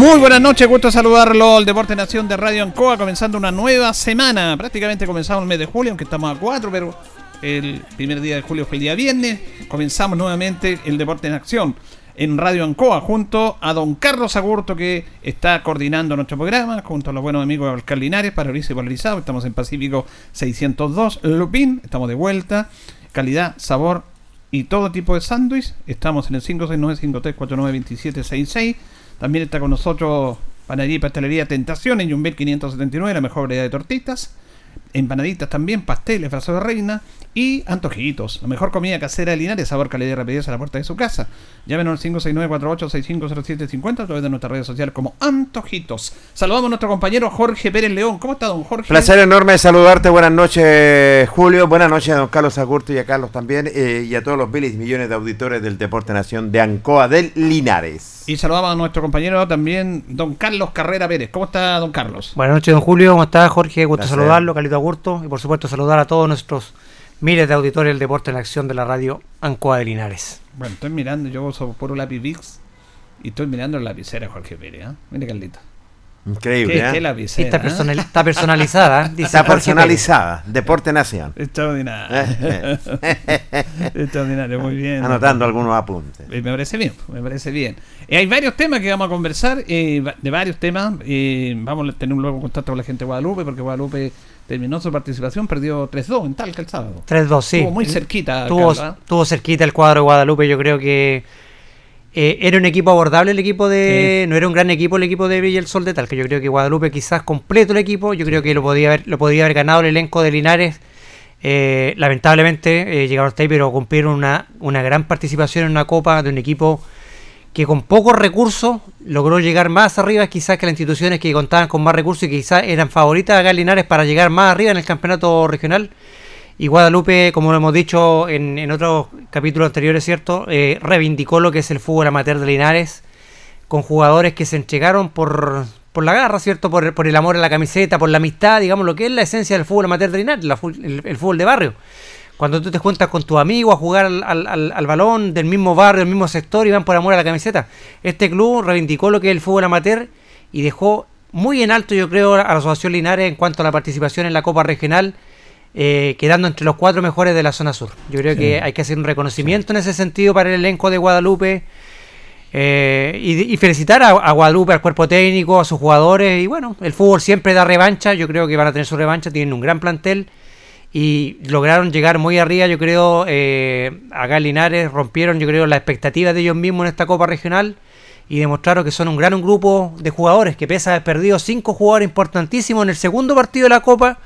Muy buenas noches, gusto saludarlo al Deporte Nación de Radio Ancoa, comenzando una nueva semana. Prácticamente comenzamos el mes de julio, aunque estamos a cuatro, pero el primer día de julio fue el día viernes. Comenzamos nuevamente el Deporte en Acción en Radio Ancoa, junto a don Carlos Agurto, que está coordinando nuestro programa, junto a los buenos amigos de Alcal Linares, y Polarizado. Estamos en Pacífico 602, Lupín, estamos de vuelta. Calidad, sabor y todo tipo de sándwich. Estamos en el 569-5349-2766. También está con nosotros Panadería y Pastelería Tentación en Yumbel 579, la mejor variedad de tortitas. Empanaditas también, pasteles, brazos de reina y antojitos. La mejor comida casera de Linares, sabor, calidad y rapidez a la puerta de su casa. Llámenos al 569-48650750 a través de nuestras redes sociales como Antojitos. Saludamos a nuestro compañero Jorge Pérez León. ¿Cómo está, don Jorge? Placer enorme saludarte. Buenas noches, Julio. Buenas noches a don Carlos Agurto y a Carlos también. eh, y a todos los miles y millones de auditores del Deporte Nación de Ancoa del Linares. Y saludamos a nuestro compañero también, don Carlos Carrera Pérez. ¿Cómo está, don Carlos? Buenas noches, don Julio. ¿Cómo está, Jorge? Gusto Placer. saludarlo, Calito Agurto. Y por supuesto, saludar a todos nuestros miles de auditores del deporte en acción de la radio Ancoa de Linares. Bueno, estoy mirando, yo uso puro lápiz VIX y estoy mirando la lapicera de Jorge Pérez. ¿eh? Mire, Carlito. Increíble, ¿Qué, ¿eh? qué lapicera? está, ¿eh? personal- está personalizada. dice Está personalizada. Deporte Nación. Extraordinario. Extraordinario, muy bien. Anotando algunos apuntes. Eh, Me parece bien, me parece bien. Eh, hay varios temas que vamos a conversar, eh, de varios temas. eh, vamos a tener un luego contacto con la gente de Guadalupe, porque Guadalupe terminó su participación, perdió 3-2 en Talca el sábado. Pérez. 3-2, sí. Estuvo muy cerquita. Tuvo, Carlos, ¿eh? tuvo cerquita el cuadro de Guadalupe. Yo creo que eh, era un equipo abordable el equipo de. No era un gran equipo el equipo de Villa el Sol de Talca. Yo creo que Guadalupe quizás completo el equipo. Yo creo que lo podía haber, lo podría haber ganado el elenco de Linares. Eh, lamentablemente eh, llegaron hasta ahí, pero cumplieron una, una gran participación en una copa de un equipo que con pocos recursos logró llegar más arriba quizás que las instituciones que contaban con más recursos y quizás eran favoritas acá en Linares para llegar más arriba en el campeonato regional. Y Guadalupe, como lo hemos dicho en, en otros capítulos anteriores, ¿cierto? Eh, reivindicó lo que es el fútbol amateur de Linares con jugadores que se entregaron por, por la garra, ¿cierto? Por, por el amor a la camiseta, por la amistad, digamos, lo que es la esencia del fútbol amateur de Linares, la el, el fútbol de barrio. Cuando tú te juntas con tus amigos a jugar al, al- al- al balón del mismo barrio, del mismo sector y van por amor a la camiseta. Este club reivindicó lo que es el fútbol amateur y dejó muy en alto, yo creo, a la Asociación Linares en cuanto a la participación en la Copa Regional, eh, quedando entre los cuatro mejores de la zona sur. Yo creo que hay que hacer un reconocimiento en ese sentido para el elenco de Guadalupe. Eh, y, felicitar a, Guadalupe, al cuerpo técnico, a sus jugadores. Y bueno, el fútbol siempre da revancha. Yo creo que van a tener su revancha. Tienen un gran plantel. Y lograron llegar muy arriba, yo creo, eh, acá en Linares. Rompieron, yo creo, las expectativas de ellos mismos en esta Copa Regional. Y demostraron que son un gran grupo de jugadores. Que pese a haber perdido cinco jugadores importantísimos en el segundo partido de la Copa.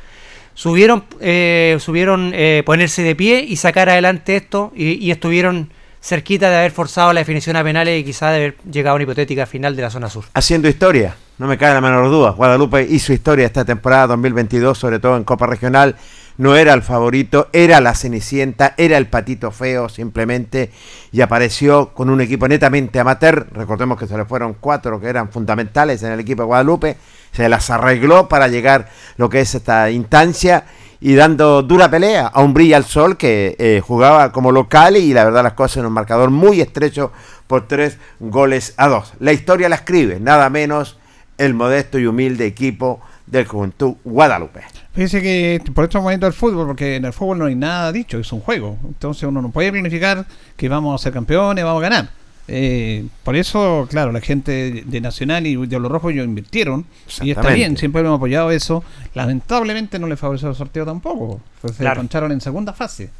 Subieron, eh, subieron eh, ponerse de pie y sacar adelante esto. y estuvieron cerquita de haber forzado la definición a penales y quizá de haber llegado a una hipotética final de la zona sur. Haciendo historia, no me cae la menor duda. Guadalupe hizo historia esta temporada 2022, sobre todo en Copa Regional. No era el favorito, era la Cenicienta, era el patito feo simplemente y apareció con un equipo netamente amateur. Recordemos que se le fueron cuatro que eran fundamentales en el equipo de Guadalupe. Se las arregló para llegar lo que es esta instancia y dando dura pelea a un Brilla al Sol que eh, jugaba como local y la verdad las cosas en un marcador muy estrecho por tres goles a dos. La historia la escribe, nada menos el modesto y humilde equipo del Juventud Guadalupe. Fíjese que por esto momento del fútbol, porque en el fútbol no hay nada dicho, es un juego. Entonces uno no puede planificar que vamos a ser campeones, vamos a ganar. Eh, por eso, claro, la gente de Nacional y de los Rojos ellos invirtieron y está bien, siempre hemos apoyado eso. Lamentablemente no le favoreció el sorteo tampoco, pues se encontraron en segunda fase.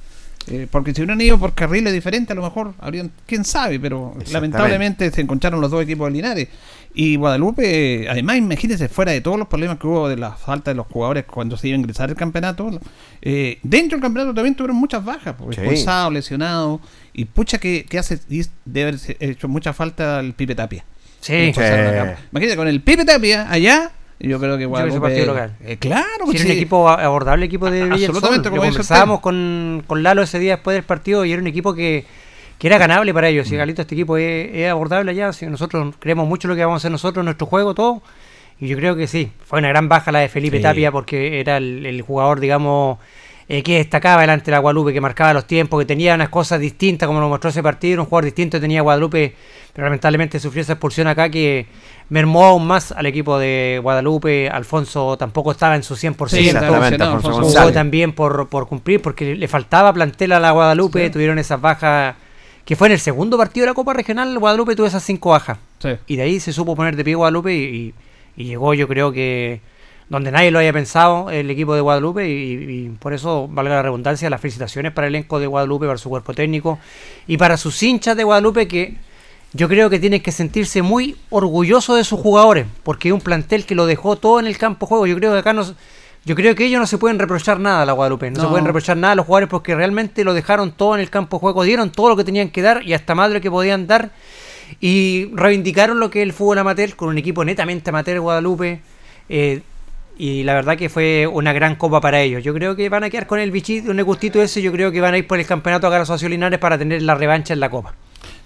Eh, porque si hubieran ido por carriles diferentes, a lo mejor habrían, quién sabe, pero lamentablemente se encontraron los dos equipos de Linares. Y Guadalupe, además, imagínense, fuera de todos los problemas que hubo de la falta de los jugadores cuando se iba a ingresar el campeonato, eh, dentro del campeonato también tuvieron muchas bajas, pues, expulsados, lesionados, y pucha que, hace, debe haber hecho mucha falta el Pipe Tapia. Sí, Imagínate, con el Pipe Tapia allá, yo creo que Guadalupe. local. Eh, claro, que sí. un equipo abordable equipo de Absolutamente, como Conversábamos con, con Lalo ese día después del partido y era un equipo que que era ganable para ellos. Si. Galito, este equipo es, abordable allá, si nosotros creemos mucho lo que vamos a hacer nosotros en nuestro juego, todo. Y yo creo que sí, fue una gran baja la de Felipe Tapia porque era el, jugador, digamos, eh, que destacaba delante de la Guadalupe, que marcaba los tiempos, que tenía unas cosas distintas, como lo mostró ese partido, un jugador distinto tenía Guadalupe, pero lamentablemente sufrió esa expulsión acá que mermó aún más al equipo de Guadalupe. Alfonso tampoco estaba en su 100%. Sí, jugó también por, por cumplir, porque le faltaba plantel a la Guadalupe, tuvieron esas bajas que fue en el segundo partido de la Copa Regional, Guadalupe tuvo esas cinco bajas. Y de ahí se supo poner de pie Guadalupe y, llegó, yo creo que donde nadie lo haya pensado, el equipo de Guadalupe. Y, por eso, valga la redundancia, las felicitaciones para el elenco de Guadalupe, para su cuerpo técnico y para sus hinchas de Guadalupe que yo creo que tienen que sentirse muy orgullosos de sus jugadores, porque es un plantel que lo dejó todo en el campo de juego. Yo creo que acá nos yo creo que ellos no se pueden reprochar nada a la Guadalupe. No, se pueden reprochar nada a los jugadores porque realmente lo dejaron todo en el campo de juego. Dieron todo lo que tenían que dar y hasta más de lo que podían dar. Y reivindicaron lo que es el fútbol amateur con un equipo netamente amateur Guadalupe. Eh, y la verdad que fue una gran copa para ellos. Yo creo que van a quedar con el bichito, un gustito ese. Yo creo que van a ir por el campeonato a Garas Linares para tener la revancha en la copa.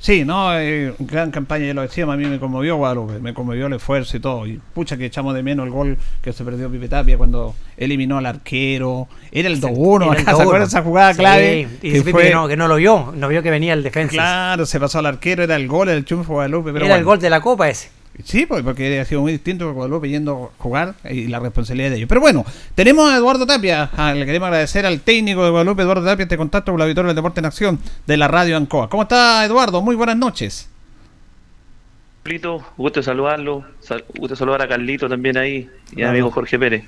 Sí, no, eh, gran campaña, ya lo decíamos, a mí me conmovió Guadalupe, me conmovió el esfuerzo y todo. Y pucha que echamos de menos el gol que se perdió Pipe Tapia cuando eliminó al arquero. Era el 2-1, ¿se acuerdan esa jugada clave? Y que, fue... que, no, que no lo vio, no vio que venía el defensa. Claro, se pasó al arquero, era el gol, el triunfo Guadalupe. Pero era el gol de la Copa ese. Sí, pues, porque ha sido muy distinto con Guadalupe yendo a jugar y la responsabilidad de ellos. Pero bueno, tenemos a Eduardo Tapia. le queremos agradecer al técnico de Guadalupe, Eduardo Tapia, este contacto con la Victoria del Deporte en Acción de la Radio Ancoa. ¿Cómo está, Eduardo? Muy buenas noches. Gusto saludarlo. Gusto saludar a Carlito también ahí y a amigo Jorge Pérez.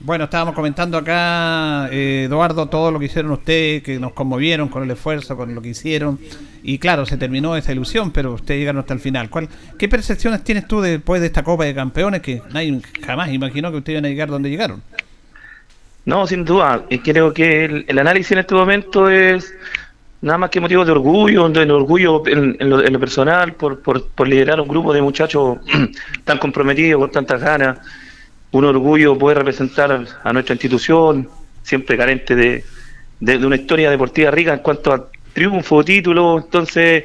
Bueno, estábamos comentando acá, eh, Eduardo, todo lo que hicieron ustedes, que nos conmovieron con el esfuerzo, con lo que hicieron. Y claro, se terminó esa ilusión, pero ustedes llegaron hasta el final. ¿Cuál, ¿Qué percepciones tienes tú después de esta Copa de Campeones que nadie jamás imaginó que ustedes iban a llegar donde llegaron? No, sin duda. Creo que el, análisis en este momento es nada más que motivo de orgullo, de orgullo en, lo, personal, por, por, por liderar un grupo de muchachos tan comprometidos, con tantas ganas un orgullo poder representar a nuestra institución, siempre carente de, de, una historia deportiva rica en cuanto a triunfo, título. Entonces,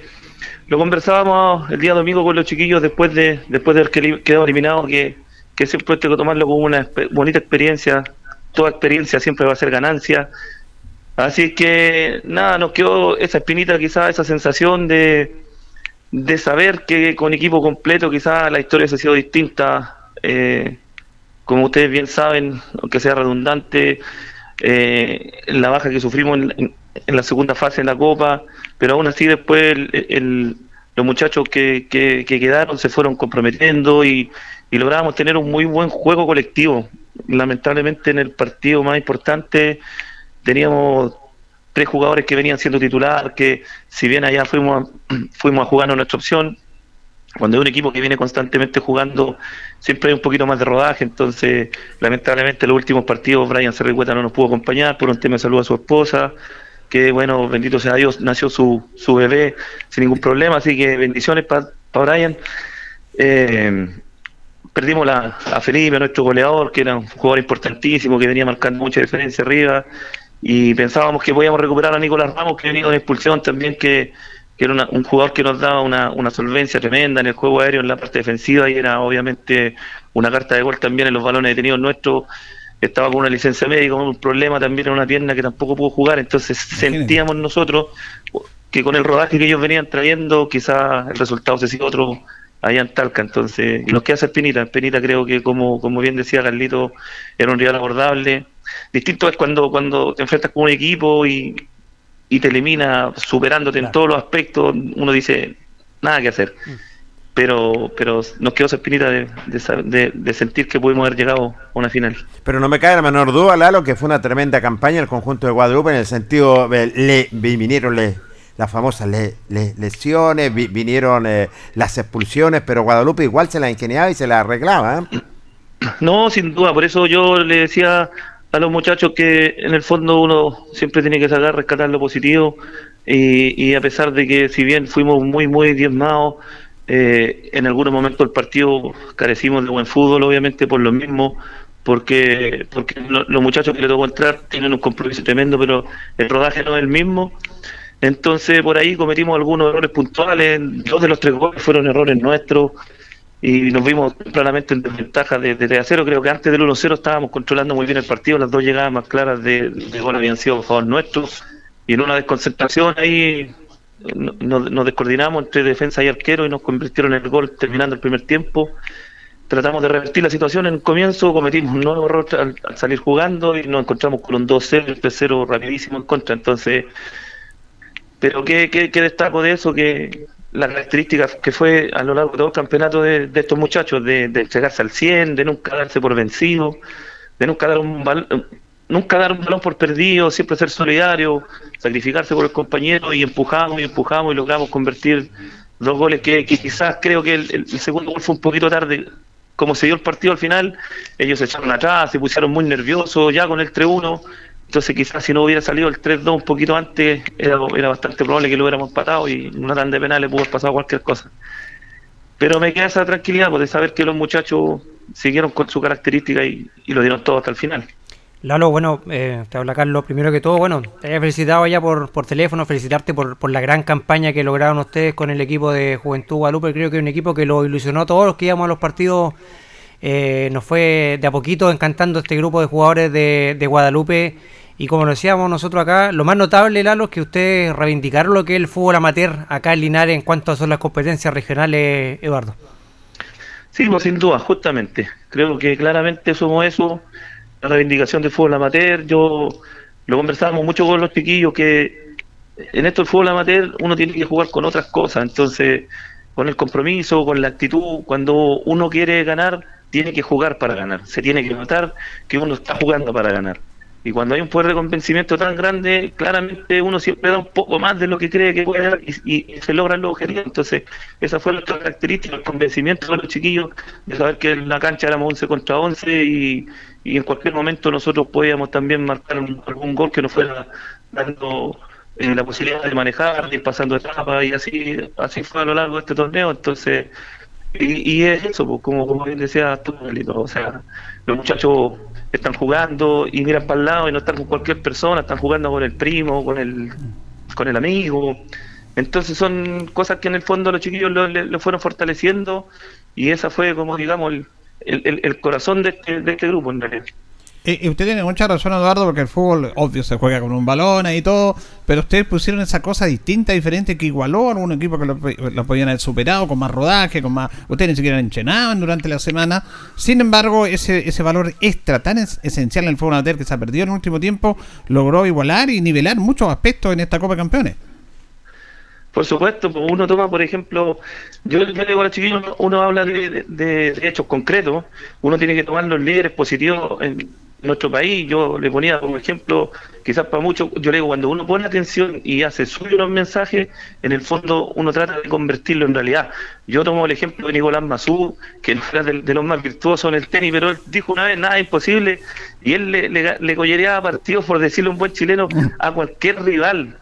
lo conversábamos el día domingo con los chiquillos después de después de haber quedado eliminado, que, que siempre tengo que tomarlo como una bonita experiencia. Toda experiencia siempre va a ser ganancia. Así que, nada, nos quedó esa espinita, quizás esa sensación de, de saber que con equipo completo quizás la historia se ha sido distinta. Eh, como ustedes bien saben, aunque sea redundante, eh, la baja que sufrimos en, la segunda fase de la Copa, pero aún así después el, los muchachos que, que, quedaron se fueron comprometiendo y, y logramos tener un muy buen juego colectivo. Lamentablemente en el partido más importante teníamos tres jugadores que venían siendo titular, que si bien allá fuimos a, fuimos a jugar nuestra opción, cuando hay un equipo que viene constantemente jugando, siempre hay un poquito más de rodaje, entonces lamentablemente en los últimos partidos Brian Cerricueta no nos pudo acompañar por un tema de salud a su esposa, que bueno, bendito sea Dios, nació su, su bebé sin ningún problema, así que bendiciones para Brian. Eh, perdimos la, a Felipe, nuestro goleador, que era un jugador importantísimo, que venía marcando mucha diferencia arriba, y pensábamos que podíamos recuperar a Nicolás Ramos, que venía con expulsión también, que, era un jugador que nos daba una, una solvencia tremenda en el juego aéreo, en la parte defensiva, y era obviamente una carta de gol también en los balones detenidos nuestros. Estaba con una licencia médica, con un problema también en una pierna que tampoco pudo jugar, entonces sentíamos nosotros que con el rodaje que ellos venían trayendo, quizás el resultado se sigue otro allá en Talca. Entonces, y nos queda hacer Penita. Penita creo que, como, como bien decía Carlito, era un rival abordable. Distinto es cuando, cuando te enfrentas con un equipo y, y te elimina superándote en todos los aspectos. Uno dice, nada que hacer. Mm. Pero, pero nos quedó esa espinita de, de, de, sentir que pudimos haber llegado a una final. Pero no me cae la menor duda, Lalo, que fue una tremenda campaña el conjunto de Guadalupe en el sentido, le vinieron, le las famosas lesiones, vinieron eh, las expulsiones, pero Guadalupe igual se la ingeniaba y se la arreglaba. ¿eh? No, sin duda, por eso yo le decía a los muchachos que en el fondo uno siempre tiene que sacar, rescatar lo positivo. Y, a pesar de que si bien fuimos muy, muy diezmados, eh, en algunos momentos del partido carecimos de buen fútbol, obviamente por lo mismo, porque porque los muchachos que le tocó entrar tienen un compromiso tremendo, pero el rodaje no es el mismo. Entonces por ahí cometimos algunos errores puntuales, dos de los tres goles fueron errores nuestros y nos vimos claramente en desventaja de, de 0. Creo que antes del 1-0 estábamos controlando muy bien el partido, las dos llegadas más claras de, gol habían sido a favor nuestros y en una desconcentración ahí nos, descoordinamos entre defensa y arquero y nos convirtieron en el gol terminando el primer tiempo. Tratamos de revertir la situación en el comienzo, cometimos un nuevo error al, al salir jugando y nos encontramos con un 2-0, el 3-0 rapidísimo en contra. Entonces pero ¿qué, qué, destaco de eso? Que la característica que fue a lo largo de todo el campeonato de, estos muchachos, de, de, entregarse al 100, de nunca darse por vencido, de nunca dar un balón, nunca dar un balón por perdido, siempre ser solidario, sacrificarse por el compañero y empujamos y empujamos y logramos convertir dos goles que, quizás creo que el, el, segundo gol fue un poquito tarde. Como se dio el partido al final, ellos se echaron atrás, se pusieron muy nerviosos ya con el 3-1 entonces quizás si no hubiera salido el 3-2 un poquito antes, era, era bastante probable que lo hubiéramos empatado y una tanda de penales pudo haber pasado cualquier cosa. Pero me queda esa tranquilidad pues, de saber que los muchachos siguieron con su característica y, lo dieron todo hasta el final. Lalo, bueno, eh, te habla Carlos. Primero que todo, bueno, te he felicitado ya por, por teléfono, felicitarte por, por la gran campaña que lograron ustedes con el equipo de Juventud Guadalupe. Creo que es un equipo que lo ilusionó a todos los que íbamos a los partidos. Eh, nos fue de a poquito encantando este grupo de jugadores de, Guadalupe y como decíamos nosotros acá, lo más notable, Lalo, es que ustedes reivindicaron lo que es el fútbol amateur acá en Linares en cuanto a son las competencias regionales, Eduardo. Sí, pues sin duda, justamente. Creo que claramente somos eso, la reivindicación del fútbol amateur. Yo lo conversábamos mucho con los chiquillos que en esto el fútbol amateur uno tiene que jugar con otras cosas, entonces con el compromiso, con la actitud, cuando uno quiere ganar, tiene que jugar para ganar, se tiene que notar que uno está jugando para ganar. Y cuando hay un poder de convencimiento tan grande, claramente uno siempre da un poco más de lo que cree que puede dar y, se logran los objetivos. Entonces, esa fue nuestra característica, el convencimiento de los chiquillos, de saber que en la cancha éramos 11 contra 11 y, en cualquier momento nosotros podíamos también marcar algún gol que nos fuera dando eh, la posibilidad de manejar, de ir pasando etapas y así, así fue a lo largo de este torneo. Entonces, y, es eso, pues, como, como bien decía tú, o sea, los muchachos están jugando y miran para el lado y no están con cualquier persona, están jugando con el primo, con el, con el amigo. Entonces son cosas que en el fondo los chiquillos lo, fueron fortaleciendo y esa fue como digamos el, el, el corazón de este, de este grupo en realidad. Y, usted tiene mucha razón, Eduardo, porque el fútbol, obvio, se juega con un balón y todo, pero ustedes pusieron esa cosa distinta, diferente, que igualó a algún equipo que lo, podían haber superado, con más rodaje, con más... Ustedes ni siquiera enchenaban durante la semana. Sin embargo, ese, ese valor extra tan esencial en el fútbol amateur que se ha perdido en el último tiempo, logró igualar y nivelar muchos aspectos en esta Copa de Campeones. Por supuesto, pues, uno toma, por ejemplo, yo, yo le digo a los chiquillos, uno habla de, hechos concretos, uno tiene que tomar los líderes positivos en nuestro país. Yo le ponía como ejemplo, quizás para muchos, yo le digo, cuando uno pone atención y hace suyo los mensajes, en el fondo uno trata de convertirlo en realidad. Yo tomo el ejemplo de Nicolás Mazú, que no era de, de los más virtuosos en el tenis, pero él dijo una vez, nada es imposible, y él le, le, le collereaba partidos, por decirlo un buen chileno, a cualquier rival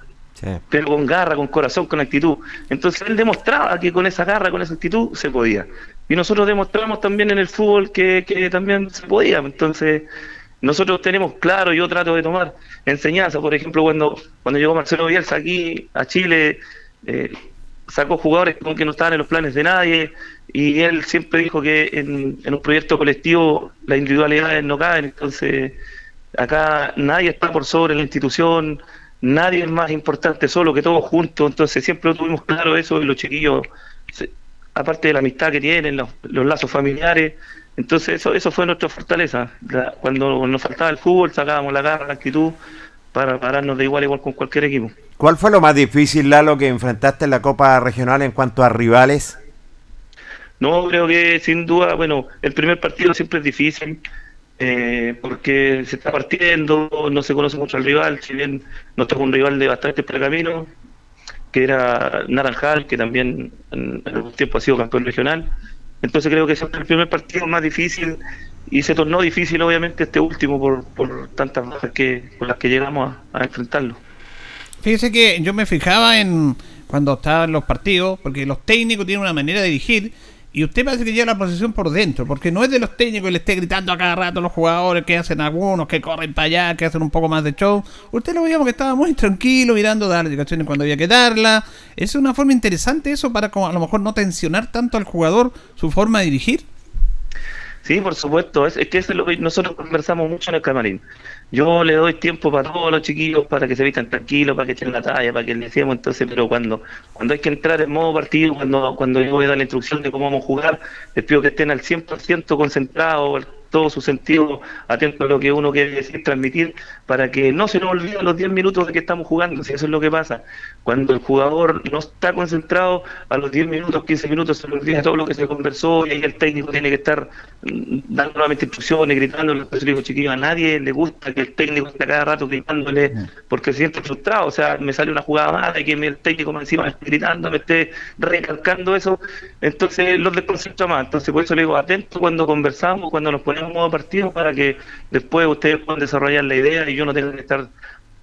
Pero con garra, con corazón, con actitud. Entonces él demostraba que con esa garra, con esa actitud se podía. Y nosotros demostramos también en el fútbol que, también se podía. Entonces nosotros tenemos claro, yo trato de tomar enseñanza, por ejemplo, cuando, cuando llegó Marcelo Bielsa aquí a Chile, eh, sacó jugadores con que no estaban en los planes de nadie y él siempre dijo que en un proyecto colectivo las individualidades no caen, entonces acá nadie está por sobre la institución, nadie es más importante solo que todos juntos, entonces siempre tuvimos claro eso y los chiquillos, se- aparte de la amistad que tienen, los, los lazos familiares, entonces eso eso fue nuestra fortaleza. La- cuando nos faltaba el fútbol sacábamos la garra, la actitud para pararnos de igual a igual con cualquier equipo. ¿Cuál fue lo más difícil, Lalo, que enfrentaste en la Copa Regional en cuanto a rivales? No, creo que sin duda, bueno, el primer partido siempre es difícil eh, porque se está partiendo, no se conoce mucho al rival, si bien nos tocó un rival de bastante pergamino, que era Naranjal, que también en, algún tiempo ha sido campeón regional. Entonces creo que siempre el primer partido más difícil y se tornó difícil obviamente este último por, por tantas bajas que con las que llegamos a, a enfrentarlo. Fíjese que yo me fijaba en cuando estaban los partidos, porque los técnicos tienen una manera de dirigir y usted parece que lleva la posición por dentro, porque no es de los técnicos que le esté gritando a cada rato a los jugadores que hacen algunos, que corren para allá, que hacen un poco más de show. Usted lo veíamos que estaba muy tranquilo mirando, dar indicaciones cuando había que darla. Es una forma interesante eso para como a lo mejor no tensionar tanto al jugador su forma de dirigir. Sí, por supuesto, es, que eso es lo que nosotros conversamos mucho en el camarín. Yo le doy tiempo para todos los chiquillos para que se vistan tranquilos, para que echen la talla, para que le decíamos entonces, pero cuando cuando hay que entrar en modo partido, cuando cuando yo voy a dar la instrucción de cómo vamos a jugar, les pido que estén al 100% concentrados, todo su sentido, atento a lo que uno quiere decir, transmitir, para que no se nos olviden los 10 minutos de que estamos jugando, si eso es lo que pasa. Cuando el jugador no está concentrado, a los 10 minutos, 15 minutos se le olvida todo lo que se conversó y ahí el técnico tiene que estar mm, dando nuevamente instrucciones, gritando. Entonces le digo, chiquillo, a nadie le gusta que el técnico esté cada rato gritándole porque se siente frustrado. O sea, me sale una jugada mala y que el técnico me encima me esté gritando, me esté recalcando eso. Entonces los desconcentra más. Entonces por eso le digo, atento cuando conversamos, cuando nos ponemos en modo partido para que después ustedes puedan desarrollar la idea y yo no tenga que estar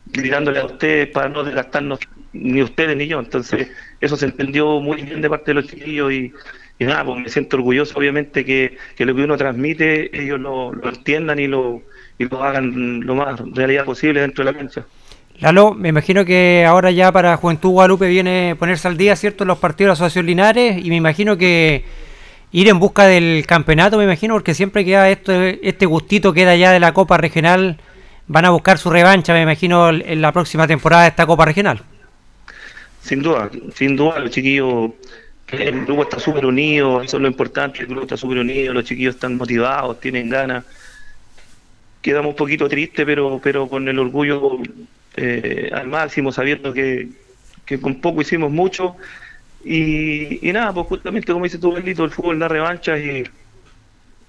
gritándole a ustedes para no desgastarnos ni ustedes ni yo. Entonces, eso se entendió muy bien de parte de los chiquillos y, y nada, pues me siento orgulloso obviamente que, que lo que uno transmite ellos lo, lo entiendan y lo, y lo hagan lo más realidad posible dentro de la cancha. Lalo, me imagino que ahora ya para Juventud Guadalupe viene ponerse al día, ¿cierto? Los partidos de Asociación Linares y me imagino que ir en busca del campeonato, me imagino, porque siempre queda esto, este gustito queda ya de la Copa Regional. Van a buscar su revancha, me imagino, en la próxima temporada de esta Copa Regional. Sin duda, sin duda, los chiquillos, el grupo está súper unido, eso es lo importante, el grupo está súper unido, los chiquillos están motivados, tienen ganas. Quedamos un poquito tristes, pero, pero con el orgullo eh, al máximo, sabiendo que, que con poco hicimos mucho. Y, y nada, pues justamente como dice tú, Bendito, el fútbol da revancha y,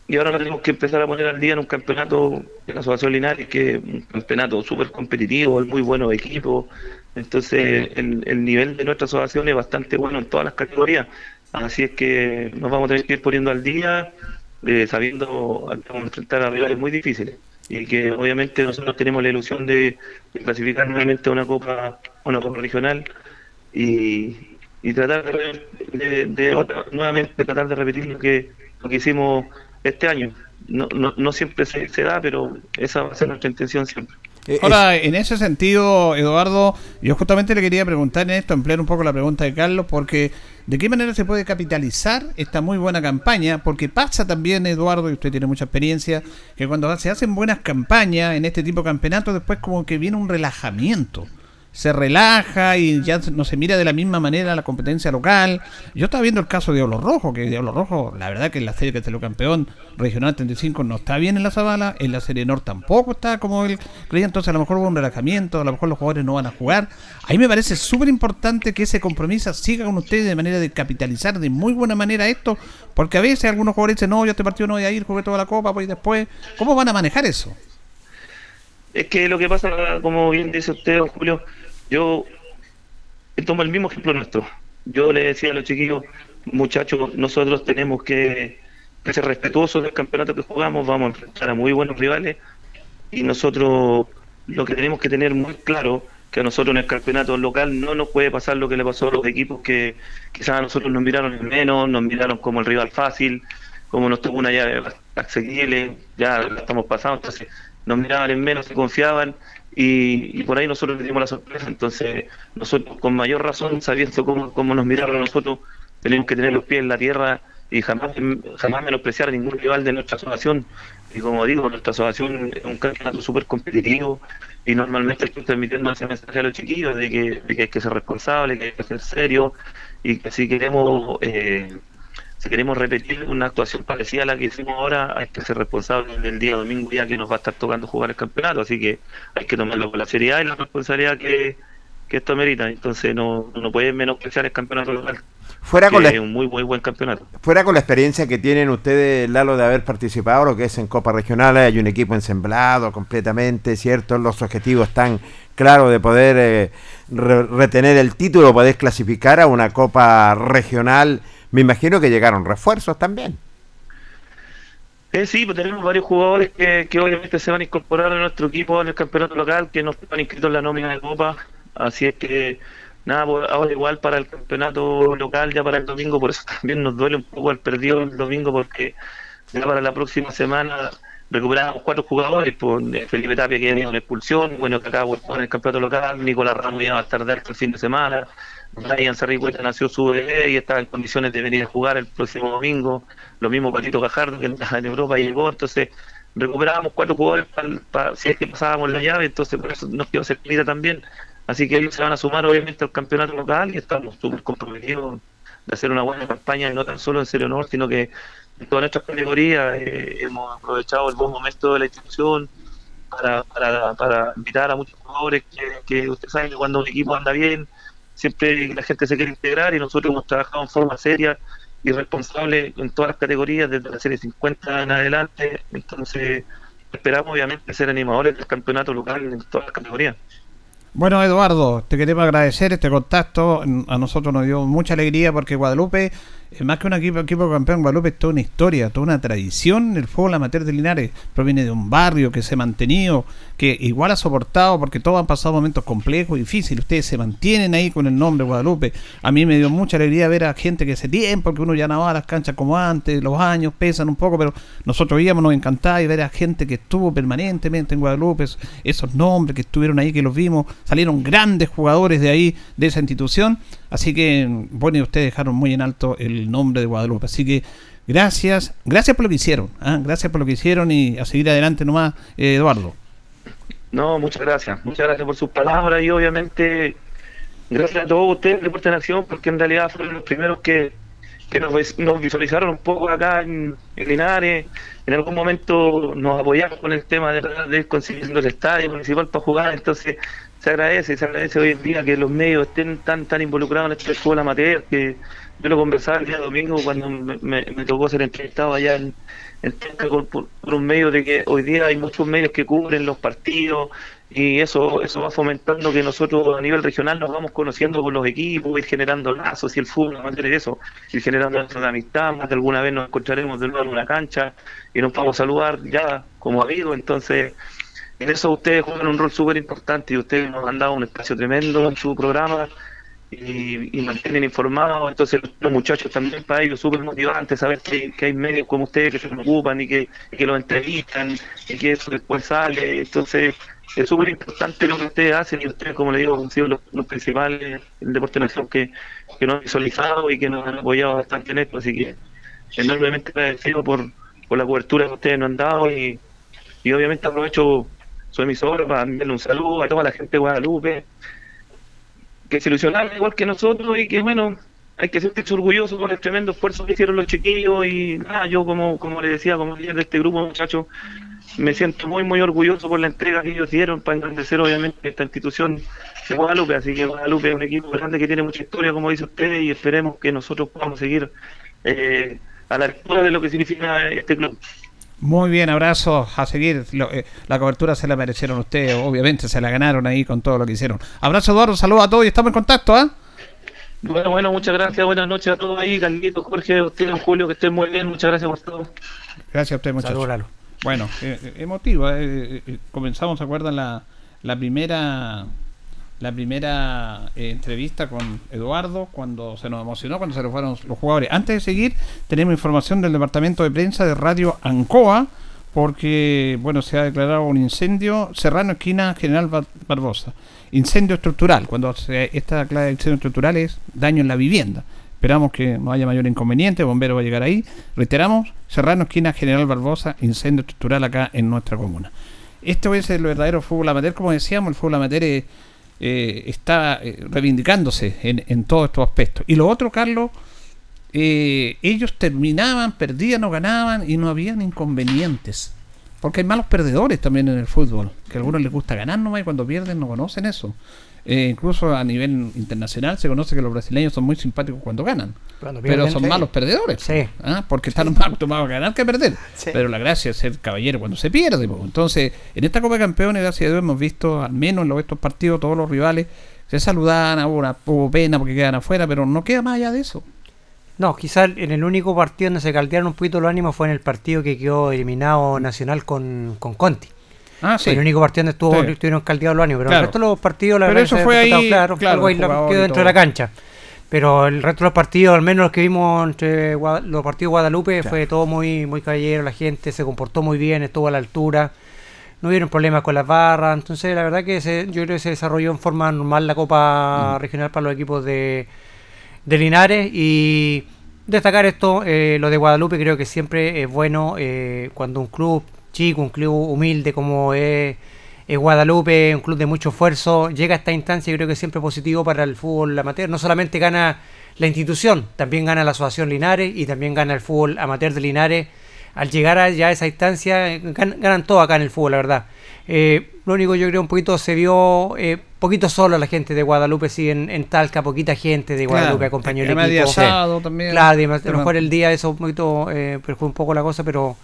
y ahora tenemos que empezar a poner al día en un campeonato de la Asociación Linares, que es un campeonato súper competitivo, muy bueno equipo. Entonces, el, el nivel de nuestra asociación es bastante bueno en todas las categorías. Así es que nos vamos a tener que ir poniendo al día, eh, sabiendo que vamos a enfrentar a rivales muy difíciles. Y que obviamente nosotros tenemos la ilusión de, de clasificar nuevamente a una copa, a una copa regional y, y tratar de, de- de otra- nuevamente tratar de repetir lo que, lo que hicimos este año. No, no, no siempre se, se da, pero esa va a ser nuestra intención siempre. Eh, Ahora, en ese sentido, Eduardo, yo justamente le quería preguntar en esto, ampliar un poco la pregunta de Carlos, porque ¿de qué manera se puede capitalizar esta muy buena campaña? Porque pasa también, Eduardo, y usted tiene mucha experiencia, que cuando se hacen buenas campañas en este tipo de campeonatos, después como que viene un relajamiento. Se relaja y ya no se mira de la misma manera la competencia local. Yo estaba viendo el caso de Diablo Rojo, que Diablo Rojo, la verdad que en la serie que salió campeón regional 35 no está bien en la Zabala, en la serie Nord tampoco está como él creía, entonces a lo mejor hubo un relajamiento, a lo mejor los jugadores no van a jugar. A mí me parece súper importante que ese compromiso siga con ustedes de manera de capitalizar de muy buena manera esto, porque a veces algunos jugadores dicen, no, yo este partido no voy a ir, jugué toda la copa, pues después, ¿cómo van a manejar eso? Es que lo que pasa, como bien dice usted, Julio, yo tomo el mismo ejemplo nuestro. Yo le decía a los chiquillos, muchachos, nosotros tenemos que, ser respetuosos del campeonato que jugamos, vamos a enfrentar a muy buenos rivales y nosotros lo que tenemos que tener muy claro que a nosotros en el campeonato local no nos puede pasar lo que le pasó a los equipos que quizás a nosotros nos miraron en menos, nos miraron como el rival fácil, como nos tuvo una llave accesible, ya estamos pasando, entonces nos miraban en menos, se confiaban y, por ahí nosotros le dimos la sorpresa. Entonces, nosotros con mayor razón, sabiendo cómo, cómo nos miraron nosotros, tenemos que tener los pies en la tierra y jamás jamás menospreciar a ningún rival de nuestra asociación. Y como digo, nuestra asociación es un campeonato súper competitivo y normalmente estoy transmitiendo ese mensaje a los chiquillos de que, de que hay que ser responsable, que hay que ser serio y que si queremos eh, si queremos repetir una actuación parecida a la que hicimos ahora, hay que ser responsable del día domingo ya que nos va a estar tocando jugar el campeonato, así que hay que tomarlo con la seriedad y la responsabilidad que, esto merita, entonces no, no puede menospreciar el campeonato local. Fuera con la, es un muy, muy buen campeonato. Fuera con la experiencia que tienen ustedes, Lalo, de haber participado, lo que es en Copa Regional, hay un equipo ensemblado completamente, ¿cierto? Los objetivos están claros de poder eh, retener el título, poder clasificar a una Copa Regional me imagino que llegaron refuerzos también. Eh, sí, pues tenemos varios jugadores que, obviamente se van a incorporar a nuestro equipo en el campeonato local, que no están inscritos en la nómina de Copa. Así es que, nada, pues, ahora igual para el campeonato local, ya para el domingo, por eso también nos duele un poco el perdido el domingo, porque ya para la próxima semana recuperamos cuatro jugadores, pues, Felipe Tapia que venía con expulsión, bueno, que acaba en el campeonato local, Nicolás Ramos ya va a estar de el fin de semana, Brian Sarricueta nació su bebé y está en condiciones de venir a jugar el próximo domingo. Lo mismo Patito Cajardo, que en Europa llegó. Entonces, recuperábamos cuatro jugadores para, si es que pasábamos la llave, entonces por eso nos quedó cerquita también. Así que ellos se van a sumar obviamente al campeonato local y estamos súper comprometidos de hacer una buena campaña, no tan solo en Serio Honor, sino que en todas nuestras categorías eh, hemos aprovechado el buen momento de la institución para, para, para invitar a muchos jugadores que usted sabe que cuando un equipo anda bien, siempre la gente se quiere integrar y nosotros hemos trabajado en forma seria y responsable en todas las categorías, desde la serie 50 en adelante. Entonces, esperamos obviamente ser animadores del campeonato local en todas las categorías. Bueno, Eduardo, te queremos agradecer este contacto. A nosotros nos dio mucha alegría porque Guadalupe más que un equipo, equipo campeón, Guadalupe es toda una historia, toda una tradición. El fútbol amateur de Linares proviene de un barrio que se ha mantenido, que igual ha soportado, porque todos han pasado momentos complejos, difíciles. Ustedes se mantienen ahí con el nombre Guadalupe. A mí me dio mucha alegría ver a gente que hace tiempo, que uno ya no va a las canchas como antes, los años pesan un poco, pero nosotros íbamos, nos encantaba y ver a gente que estuvo permanentemente en Guadalupe, esos nombres que estuvieron ahí, que los vimos, salieron grandes jugadores de ahí, de esa institución. Así que, bueno, y ustedes dejaron muy en alto el nombre de Guadalupe. Así que, gracias, gracias por lo que hicieron. ¿ah? Gracias por lo que hicieron y a seguir adelante nomás, eh, Eduardo. No, muchas gracias. Muchas gracias por sus palabras y obviamente gracias a todos ustedes, Deporte en Acción, porque en realidad fueron los primeros que, nos, visualizaron un poco acá en, Linares. En algún momento nos apoyaron con el tema de, de ir consiguiendo el estadio municipal para jugar. Entonces, se agradece, se agradece hoy en día que los medios estén tan tan involucrados en esta escuela amateur que yo lo conversaba el día domingo cuando me, tocó ser entrevistado allá en, en por, un medio de que hoy día hay muchos medios que cubren los partidos y eso eso va fomentando que nosotros a nivel regional nos vamos conociendo con los equipos, ir generando lazos y el fútbol amateur es eso, ir generando nuestra amistad, más de alguna vez nos encontraremos de nuevo en una cancha y nos vamos a saludar ya como amigos, entonces en eso ustedes juegan un rol súper importante y ustedes nos han dado un espacio tremendo en su programa y, y mantienen informados. Entonces, los muchachos también para ellos súper motivantes saber que, hay medios como ustedes que se preocupan y que, y lo entrevistan y que eso después sale. Entonces, es súper importante lo que ustedes hacen y ustedes, como le digo, han sido los, principales el deporte nacional que, que nos han visualizado y que nos han apoyado bastante en esto. Así que, enormemente agradecido por, por la cobertura que ustedes nos han dado y, y obviamente aprovecho su emisora para enviarle un saludo a toda la gente de Guadalupe que se ilusionaron igual que nosotros y que bueno, hay que sentirse orgulloso por el tremendo esfuerzo que hicieron los chiquillos y nada, yo como, como le decía, como líder de este grupo muchachos, me siento muy muy orgulloso por la entrega que ellos dieron para engrandecer obviamente esta institución de Guadalupe, así que Guadalupe es un equipo grande que tiene mucha historia como dice usted y esperemos que nosotros podamos seguir eh, a la altura de lo que significa este club. Muy bien, abrazos a seguir. Lo, eh, la cobertura se la merecieron ustedes, obviamente se la ganaron ahí con todo lo que hicieron. Abrazo Eduardo, saludos a todos y estamos en contacto, ¿ah? Bueno, bueno, muchas gracias, buenas noches a todos ahí, Carlitos, Jorge, usted, Julio, que estén muy bien, muchas gracias por todo. Gracias a usted, muchachos. Saludos. Bueno, eh, eh, emotivo. eh, eh, comenzamos, ¿se acuerdan? La, la primera la primera eh, entrevista con Eduardo cuando se nos emocionó, cuando se nos fueron los jugadores. Antes de seguir, tenemos información del departamento de prensa de Radio Ancoa, porque, bueno, se ha declarado un incendio Serrano, esquina General Bar- Barbosa. Incendio estructural. Cuando se, esta clase de incendio estructural es daño en la vivienda. Esperamos que no haya mayor inconveniente, el bombero va a llegar ahí. Reiteramos, Serrano, esquina General Barbosa, incendio estructural acá en nuestra comuna. Esto es el verdadero fútbol amateur, como decíamos, el fútbol amateur eh, eh, está eh, reivindicándose en, en todos estos aspectos. Y lo otro, Carlos, eh, ellos terminaban, perdían o ganaban y no habían inconvenientes. Porque hay malos perdedores también en el fútbol, que a algunos les gusta ganar nomás y cuando pierden no conocen eso. Eh, incluso a nivel internacional se conoce que los brasileños son muy simpáticos cuando ganan, Cuando pero son sí. malos perdedores. Sí. ¿ah? Porque están más acostumbrados a ganar que a perder. Sí. Pero la gracia es ser caballero cuando se pierde. Entonces, en esta Copa de Campeones, gracias a Dios, hemos visto, al menos en los- estos partidos, todos los rivales se saludan, hubo, una, hubo pena porque quedan afuera, pero no queda más allá de eso. No, quizás en el único partido donde se caldearon un poquito los ánimos fue en el partido que quedó eliminado Nacional con, con Conti. Ah, el único partido donde estuvo, Sí. estuvieron caldeados los ánimos. Pero Claro. el resto de los partidos, la Pero verdad, eso fue ahí, claro, claro, algo quedó dentro de la cancha. Pero el resto de los partidos, al menos los que vimos entre los partidos de Guadalupe, fue todo muy, muy caballero, la gente se comportó muy bien, estuvo a la altura, no hubieron problemas con las barras, entonces la verdad que se, yo creo que se desarrolló en forma normal la Mm. Copa Regional para los equipos de, de Linares y destacar esto, eh, lo de Guadalupe creo que siempre es bueno eh, cuando un club chico, un club humilde como es, es Guadalupe, un club de mucho esfuerzo, llega a esta instancia y creo que siempre es positivo para el fútbol amateur, no solamente gana la institución, también gana la Asociación Linares y también gana el fútbol amateur de Linares. Al llegar a ya a esa instancia, gan- ganan todo acá en el fútbol, la verdad. Eh, lo único yo creo un poquito se vio eh, poquito solo la gente de Guadalupe, sí, en, en Talca, poquita gente de Guadalupe Claro, acompañó el de equipo. asado también. Claro, a lo mejor el día eso un poquito eh, perjudicó un poco la cosa, pero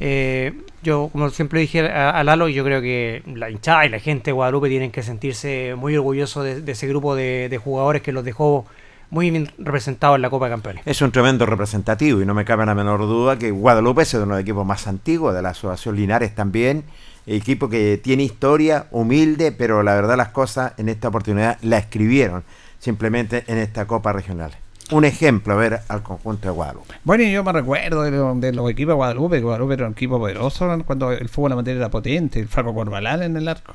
eh, yo, como siempre dije a, a Lalo, yo creo que la hinchada y la gente de Guadalupe tienen que sentirse muy orgullosos de, ese grupo de, de jugadores que los dejó muy bien representados en la Copa de Campeones. Es un tremendo representativo y no me cabe la menor duda que Guadalupe es uno de los equipos más antiguos de la Asociación Linares también. Equipo que tiene historia, humilde, pero la verdad las cosas en esta oportunidad la escribieron simplemente en esta Copa Regional. Un ejemplo a ver al conjunto de Guadalupe. Bueno, yo me recuerdo de, lo- de los equipos de Guadalupe, que Guadalupe era un equipo poderoso cuando el fútbol amateur era potente, el Franco Corbalán en el arco.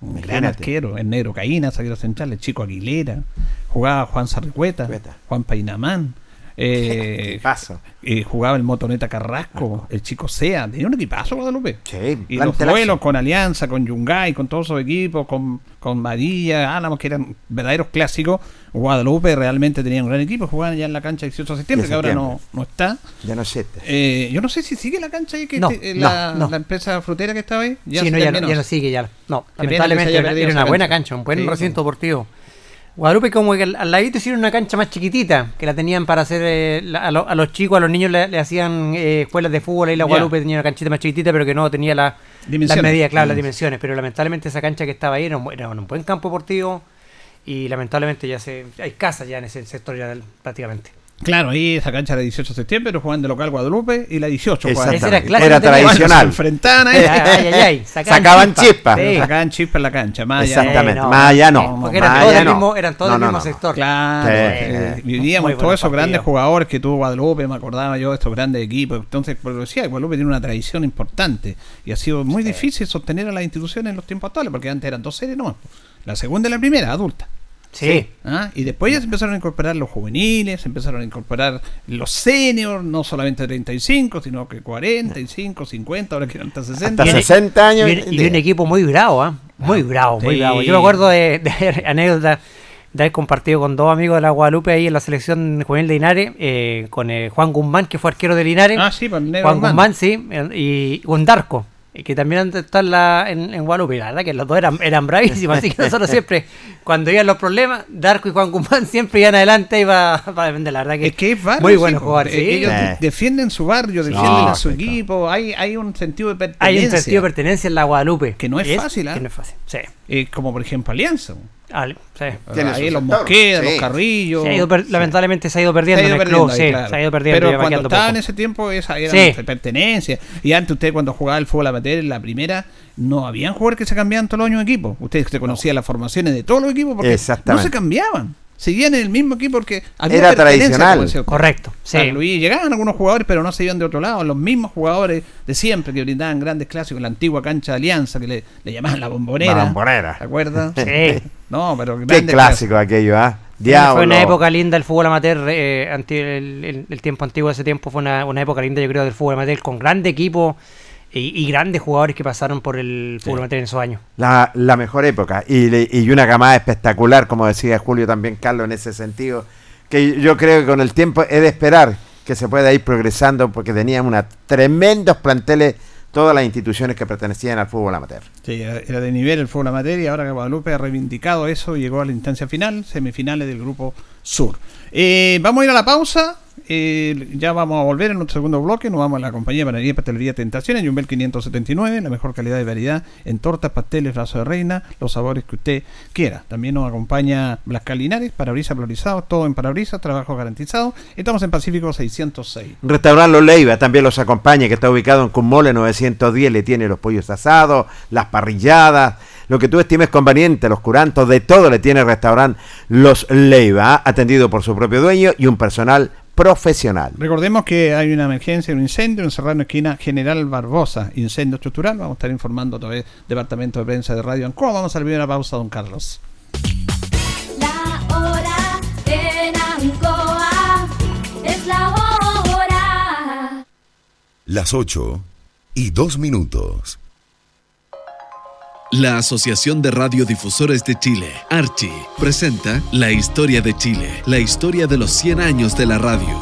Un gran arquero, el negro Caína, zaguero central, el chico Aguilera, jugaba Juan Sarricueta. Juan Painamán, eh, Paso. eh, jugaba el Motoneta Carrasco, el chico Sea, tenía un equipazo Guadalupe. Sí, Y los duelos con Alianza, con Yungay, con todos esos equipos, con, con María, Álamos, que eran verdaderos clásicos. Guadalupe realmente tenía un gran equipo, jugaban ya en la cancha 18 de septiembre, De que ahora no, no está. Ya no sé. Eh, yo no sé si sigue la cancha ahí, que No, te- no, la, no. la empresa frutera que estaba ahí. sí, se no, ya, no, terminó. ya no sigue, ya. No, lamentablemente era, una buena cancha. cancha, un buen Sí, recinto deportivo. Guadalupe como que al, al ladito hicieron una cancha más chiquitita, que la tenían para hacer eh, la- a, lo- a los chicos, a los niños le, le hacían eh, escuelas de fútbol, ahí la. Guadalupe tenía una canchita más chiquitita, pero que no tenía la, las medidas, claro, las Mm. dimensiones, pero lamentablemente esa cancha que estaba ahí era un, era un buen campo deportivo y lamentablemente ya se hay casas ya en ese sector ya prácticamente. Claro, ahí esa cancha era 18 de septiembre, pero jugaban de local Guadalupe y la 18 jugaban. Esa era clásica se tradicional. enfrentaban ahí. Ay, ay, ay, ay, Sacaban chispas. Sí. Sacaban chispas en la cancha, más allá. Exactamente. no, más allá no. Porque eran todos allá del no. mismo, eran todos No, del mismo no, no. sector. Claro, Sí, eh, sí. vivíamos todos esos grandes jugadores que tuvo Guadalupe, me acordaba yo de estos grandes equipos. Entonces, por lo decía, Guadalupe tiene una tradición importante y ha sido muy difícil sostener a las instituciones en los tiempos actuales, porque antes eran dos series nomás. La segunda y la primera, adulta. Sí. ¿ah? Y después ya se empezaron a incorporar los juveniles, se empezaron a incorporar los seniors, no solamente 35, sino que 45, 50, ahora quieren hasta 60. Hasta Viene- 60 años. Y un, y un equipo muy bravo, ¿ah? Muy bravo, muy sí. bravo. Yo me acuerdo de, de anécdotas. de haber compartido con dos amigos de la Guadalupe ahí en la selección juvenil de Linares, eh, con eh, Juan Guzmán, que fue arquero de Linares. Ah, sí, pues Juan Guzmán. Sí, y con Darco, eh, que también está en, la, en, en Guadalupe. La verdad que los dos eran, eran bravísimos, así que nosotros siempre, cuando iban los problemas, Darco y Juan Guzmán siempre iban adelante y va a defender. La verdad que, Es que es barrio. muy sí. Eh, sí. Ellos Sí. defienden su barrio, defienden No, a su equipo. Hay, hay un sentido de pertenencia. Hay un sentido de pertenencia en la Guadalupe. Que no es fácil, ¿ah? Que no es fácil, sí. Eh, como por ejemplo Alianza. Ale, sí. Tiene Ahí los sector. Mosquedas, Sí. los Carrillos. Se ha ido Lamentablemente se ha ido Se perdiendo ha ido en el perdiendo club, ahí, sí, claro. se ha ido perdiendo. Pero cuando estaba poco. en ese tiempo, esa era Sí. nuestra pertenencia. Y antes usted cuando jugaba el fútbol amateur en la primera, no habían jugadores que se cambiaban todos los años de equipo. Usted se conocía las formaciones de todos los equipos porque no se cambiaban. Seguían en el mismo equipo porque había Era tradicional. Correcto, sí. San Luis, llegaban algunos jugadores, pero no se iban de otro lado. Los mismos jugadores de siempre que brindaban grandes clásicos, la antigua cancha de Alianza que le, le llamaban la bombonera. La bombonera. ¿Se acuerdan? Sí. No, pero Qué grandes clásico aquello, ¿ah? Diablo. Fue una época linda el fútbol amateur, eh, anti- el, el- el tiempo antiguo de ese tiempo fue una, una época linda yo creo del fútbol amateur con grandes equipos y, y grandes jugadores que pasaron por el fútbol amateur en esos años. La, la mejor época. Y, le- y una camada espectacular, como decía Julio también, Carlos, en ese sentido. Que yo creo que con el tiempo he de esperar que se pueda ir progresando porque tenían unos tremendos planteles todas las instituciones que pertenecían al fútbol amateur. Sí, era, de nivel el fútbol amateur y ahora que Guadalupe ha reivindicado eso y llegó a la instancia final, semifinales del grupo sur. Eh, vamos a ir a la pausa. Eh, ya vamos a volver en nuestro segundo bloque. Nos vamos a la compañía de panadería y pastelería Tentaciones, Jumbel 579, la mejor calidad de variedad en tortas, pasteles, brazo de reina, los sabores que usted quiera. También nos acompaña Blascar Linares, parabrisas valorizados, todo en parabrisas, trabajo garantizado. Estamos en Pacífico 606. Restaurante Los Leiva también los acompaña, que está ubicado en Cumole 910, le tiene los pollos asados, las parrilladas, lo que tú estimes conveniente, los curantos, de todo le tiene el restaurante Los Leiva, atendido por su propio dueño y un personal profesional. Recordemos que hay una emergencia, un incendio en Serrano Esquina General Barbosa, incendio estructural. Vamos a estar informando a través del Departamento de Prensa de Radio Ancoa. Vamos a la primera pausa, don Carlos. La hora en Ancoa es la hora. Las 8 y 2 minutos. La Asociación de Radiodifusores de Chile, Archi, presenta La Historia de Chile, la historia de los 100 años de la radio.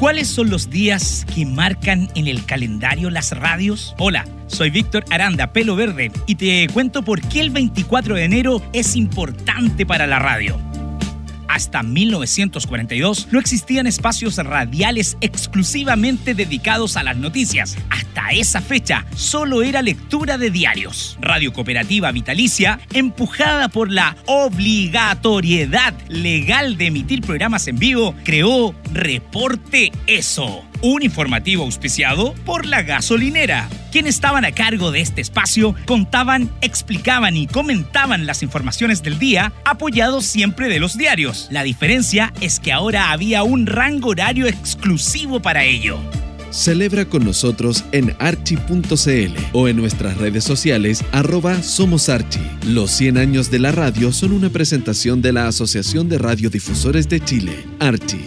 ¿Cuáles son los días que marcan en el calendario las radios? Hola, soy Víctor Aranda, pelo verde, y te cuento por qué el 24 de enero es importante para la radio. Hasta 1942 no existían espacios radiales exclusivamente dedicados a las noticias. Hasta esa fecha solo era lectura de diarios. Radio Cooperativa Vitalicia, empujada por la obligatoriedad legal de emitir programas en vivo, creó Reporte Eso. Un informativo auspiciado por la gasolinera. Quienes estaban a cargo de este espacio contaban, explicaban y comentaban las informaciones del día, apoyados siempre de los diarios. La diferencia es que ahora había un rango horario exclusivo para ello. Celebra con nosotros en archi.cl o en nuestras redes sociales arroba Somos Archi. Los 100 años de la radio son una presentación de la Asociación de Radiodifusores de Chile, Archi.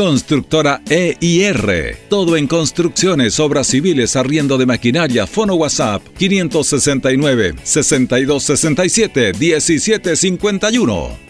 Constructora EIR, todo en construcciones, obras civiles, arriendo de maquinaria, fono WhatsApp 569 6267 1751.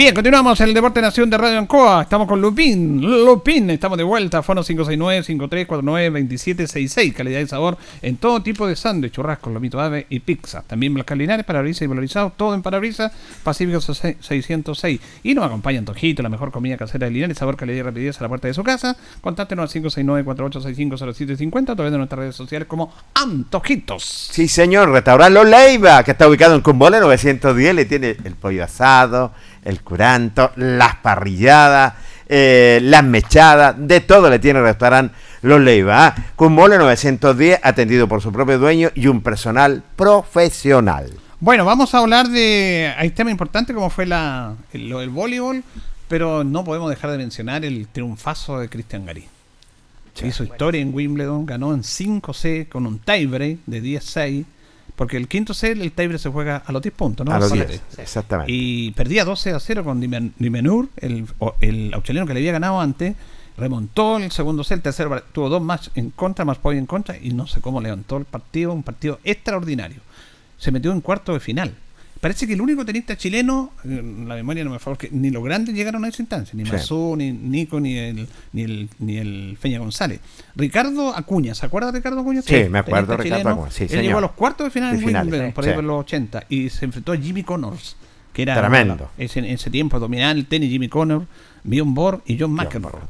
Bien, continuamos en el Deporte Nación de Radio Ancoa. Estamos con Lupín. Lupín, estamos de vuelta. Fono 569-5349-2766. Calidad y sabor en todo tipo de sándwich, churrasco, lomito ave y pizza. También Blascar Linares, parabrisas y valorizados. Todo en parabrisas. Pacífico 606. Y nos acompaña Antojito, la mejor comida casera de Linares. Sabor, calidad y rapidez a la puerta de su casa. Contáctenos al 569-4865-0750 a través de nuestras redes sociales como Antojitos. Sí, señor, Restaurante Leiva, que está ubicado en Cumbole 910, le tiene el pollo asado, el curanto, las parrilladas, eh, las mechadas, de todo le tiene el restaurante Los Leiva. ¿ah? Cumbole 910, atendido por su propio dueño y un personal profesional. Bueno, vamos a hablar de. Hay tema importante como fue la, el, del voleibol, pero no podemos dejar de mencionar el triunfazo de Cristian Garí. Hizo historia en Wimbledon, ganó en 5C con un tiebreak de 10-6, porque el quinto set, el tiebreak se juega a los 10 puntos, ¿no? A los Solamente. 10, exactamente. Y perdía 12 a 0 con Dimen- Dimenur, el, el australiano que le había ganado antes. Remontó el segundo set, el tercero tuvo dos más en contra, más point en contra, y no sé cómo levantó el partido, un partido extraordinario. Se metió en cuarto de final. Parece que el único tenista chileno, eh, la memoria no me favor, que ni los grandes llegaron a esa instancia, ni Sí. Mazú, ni Nico, ni el, ni el, ni el Feña González. Ricardo Acuña, ¿se acuerda de Ricardo Acuña? Sí, me acuerdo, Tenista Ricardo Acuña, sí, Él señor. llegó a los cuartos de final De en Wimbledon, por ahí por los 80, y se enfrentó a Jimmy Connors, que era Tremendo. ese, en ese tiempo dominaba el tenis Jimmy Connors, Bjorn Borg y John McEnroe.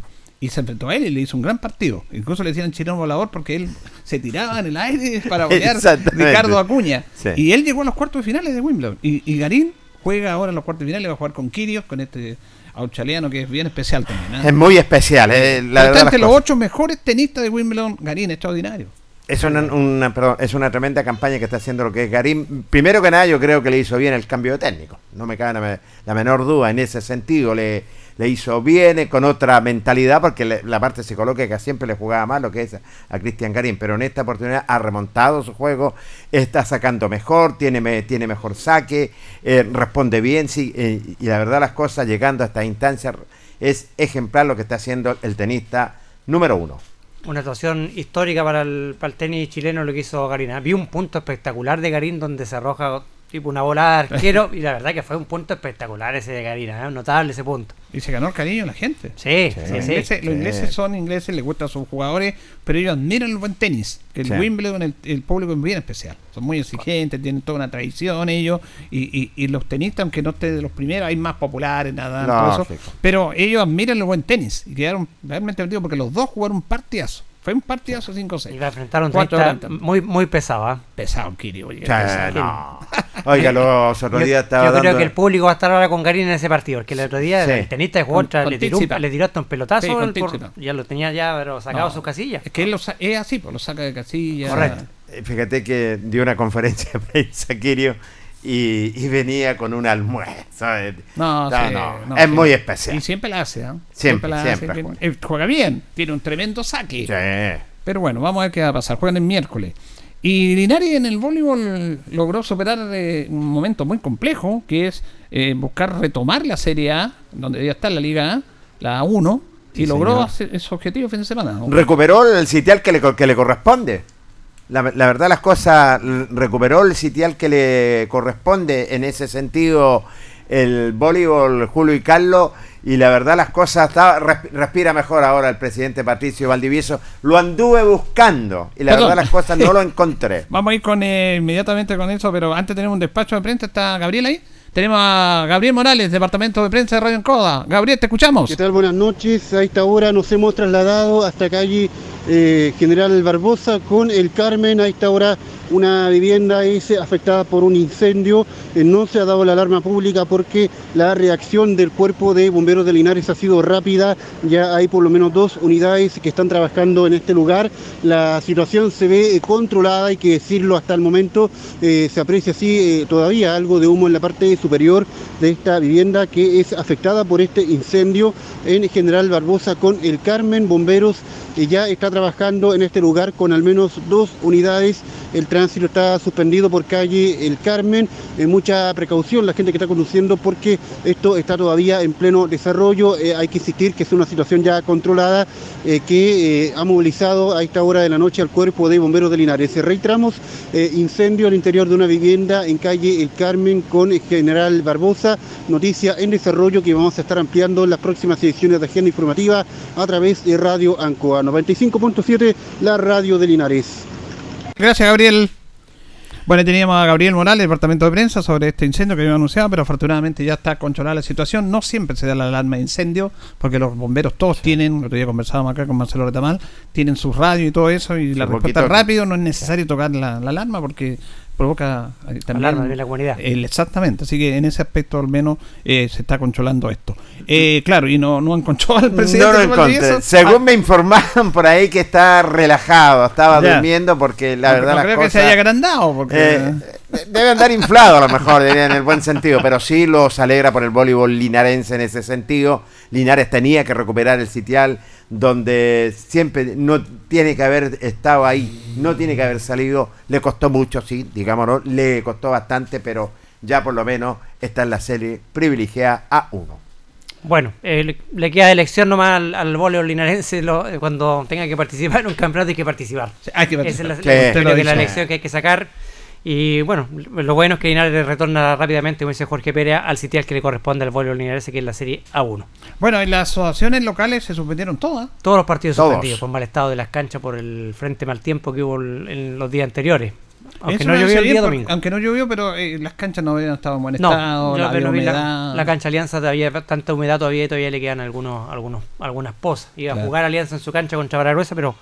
Y se enfrentó a él y le hizo un gran partido. Incluso le decían chileno volador porque él se tiraba en el aire para Exactamente. Ricardo Acuña. Sí. Y él llegó a los cuartos de finales de Wimbledon. Y, y Garín juega ahora en los cuartos de finales, va a jugar con Kirios, con este australiano que es bien especial también. ¿ah? Es muy especial, eh, la Está entre los ocho mejores tenistas de Wimbledon, Garín, extraordinario. Es una, una- perdón, es una tremenda campaña que está haciendo lo que es Garín. Primero que nada, yo creo que le hizo bien el cambio de técnico. No me cabe la menor duda en ese sentido. Le, le hizo bien eh, con otra mentalidad, porque la parte psicológica siempre le jugaba mal lo que es a Cristian Garín. Pero en esta oportunidad ha remontado su juego, está sacando mejor, tiene, tiene mejor saque, eh, responde bien. Sí, eh, y la verdad, las cosas llegando a esta instancia es ejemplar lo que está haciendo el tenista número uno. Una actuación histórica para el, para el tenis chileno lo que hizo Garín. Vi un punto espectacular de Garín donde se arroja tipo una bola de arquero y la verdad que fue un punto espectacular ese de Garín, ¿eh? notable ese punto. Y se ganó el cariño de la gente. Sí, sí, Los, sí. ingleses, los ingleses son ingleses, les gustan sus jugadores, pero ellos admiran el buen tenis. Que el Sí. Wimbledon, el, el público es bien especial. Son muy exigentes, tienen toda una tradición ellos. Y, y, y los tenistas, aunque no estén de los primeros, hay más populares, nada, todo eso. Pero ellos admiran el buen tenis. Y quedaron realmente perdidos porque los dos jugaron un partidazo. Fue un partidazo 5-6. Y la enfrentaron un Cuatro tenista horas. muy, muy pesado. ¿ah? Pesado, Kiri. oye, pesado. no. Oiga, los otros Yo, días yo estaba creo dando- que el público va a estar ahora con Garín en ese partido, porque el otro día Sí. el tenista de jugó con le, tiró le tiró hasta un pelotazo, Sí, con el por- Tsitsipas. ya lo tenía ya pero sacado No. su casilla. Es que él lo es así, pues lo saca de casilla. Correcto. Eh, Fíjate que dio una conferencia de prensa, Kirio, y, y venía con un almuerzo. No, No, sí, no, no, es sí. muy especial. Y siempre la hace, ¿ah? Siempre, la siempre hace. juega. Eh, Juega bien, tiene un tremendo saque. Sí. Pero bueno, vamos a ver qué va a pasar. Juegan el miércoles. Y Linares en el voleibol logró superar eh, un momento muy complejo, que es eh, buscar retomar la Serie A, donde ya está la Liga A, la A1, y Sí, logró hacer ese objetivo el fin de semana. ¿no? Recuperó el sitial que le, que le corresponde. La, la verdad las cosas, l- recuperó el sitial que le corresponde en ese sentido el voleibol Julio y Carlos y la verdad las cosas está, respira mejor ahora el presidente Patricio Valdivieso. Lo anduve buscando y la Perdón. verdad las cosas no lo encontré. Vamos a ir con eh, inmediatamente con eso, pero antes tenemos un despacho de prensa. ¿Está Gabriel ahí? Tenemos a Gabriel Morales, Departamento de Prensa de Radio Encoda. Gabriel, te escuchamos. ¿Qué tal? Buenas noches. A esta hora nos hemos trasladado hasta calle eh, General Barbosa con el Carmen. A esta hora una vivienda es afectada por un incendio. Eh, no se ha dado la alarma pública porque la reacción del cuerpo de bomberos de Linares ha sido rápida. Ya hay por lo menos dos unidades que están trabajando en este lugar. La situación se ve eh, controlada, hay que decirlo hasta el momento. Eh, se aprecia así todavía algo de humo en la parte superior de esta vivienda que es afectada por este incendio en General Barbosa con el Carmen. Bomberos eh, ya está trabajando en este lugar con al menos dos unidades. El tránsito está suspendido por calle El Carmen. Eh, mucha precaución la gente que está conduciendo porque esto está todavía en pleno desarrollo. Eh, hay que insistir que es una situación ya controlada eh, que eh, ha movilizado a esta hora de la noche al cuerpo de bomberos de Linares. Reiteramos, eh, incendio al interior de una vivienda en calle El Carmen con el General Barbosa. Noticia en desarrollo que vamos a estar ampliando en las próximas ediciones de Agenda Informativa a través de Radio Ancoa 95.7, la radio de Linares. Gracias, Gabriel. Bueno, teníamos a Gabriel Morales, Departamento de Prensa, sobre este incendio que había anunciado, pero afortunadamente ya está controlada la situación. No siempre se da la alarma de incendio, porque los bomberos todos tienen, el otro día conversábamos acá con Marcelo Retamal, tienen sus radios y todo eso, y la respuesta es walkie-talkie. rápido, no es necesario tocar la, la alarma porque provoca eh, también Alarma de la comunidad. el- exactamente, así que en ese aspecto al menos eh, se está controlando esto. Eh, claro, y no, no han controlado al presidente. No lo de encontré. Valdivieso. Según Ah, me informaron por ahí que está relajado, estaba Ya. durmiendo porque la verdad no las creo cosas... que se haya agrandado, porque... Eh, debe andar inflado a lo mejor, diría en el buen sentido, pero sí los alegra por el voleibol linarense en ese sentido. Linares tenía que recuperar el sitial donde siempre no tiene que haber estado ahí, no tiene que haber salido. Le costó mucho, sí, digámoslo, le costó bastante, pero ya por lo menos está en la serie privilegiada A1. Bueno, eh, le, queda elección nomás al, al voleibol linarense lo- eh, cuando tenga que participar en un campeonato hay que participar. hay que Esa es la, participar. Sí. la dice. elección que hay que sacar. Y bueno, lo bueno es que Linares retorna rápidamente, como dice Jorge Pérez, al sitial que le corresponde al voleibol linarense, que es la Serie A1. Bueno, en las asociaciones locales se suspendieron todas. Todos los partidos Todos. suspendidos por mal estado de las canchas por el frente mal tiempo que hubo en los días anteriores. Aunque Eso no me llovió el día porque- domingo. Aunque no llovió, pero eh, las canchas no habían estado en buen No, estado, yo la, vi la, cancha Alianza todavía tanta humedad todavía y todavía le quedan algunos, algunos, algunas pozas. Iba Claro. a jugar Alianza en su cancha contra Baragruesa, pero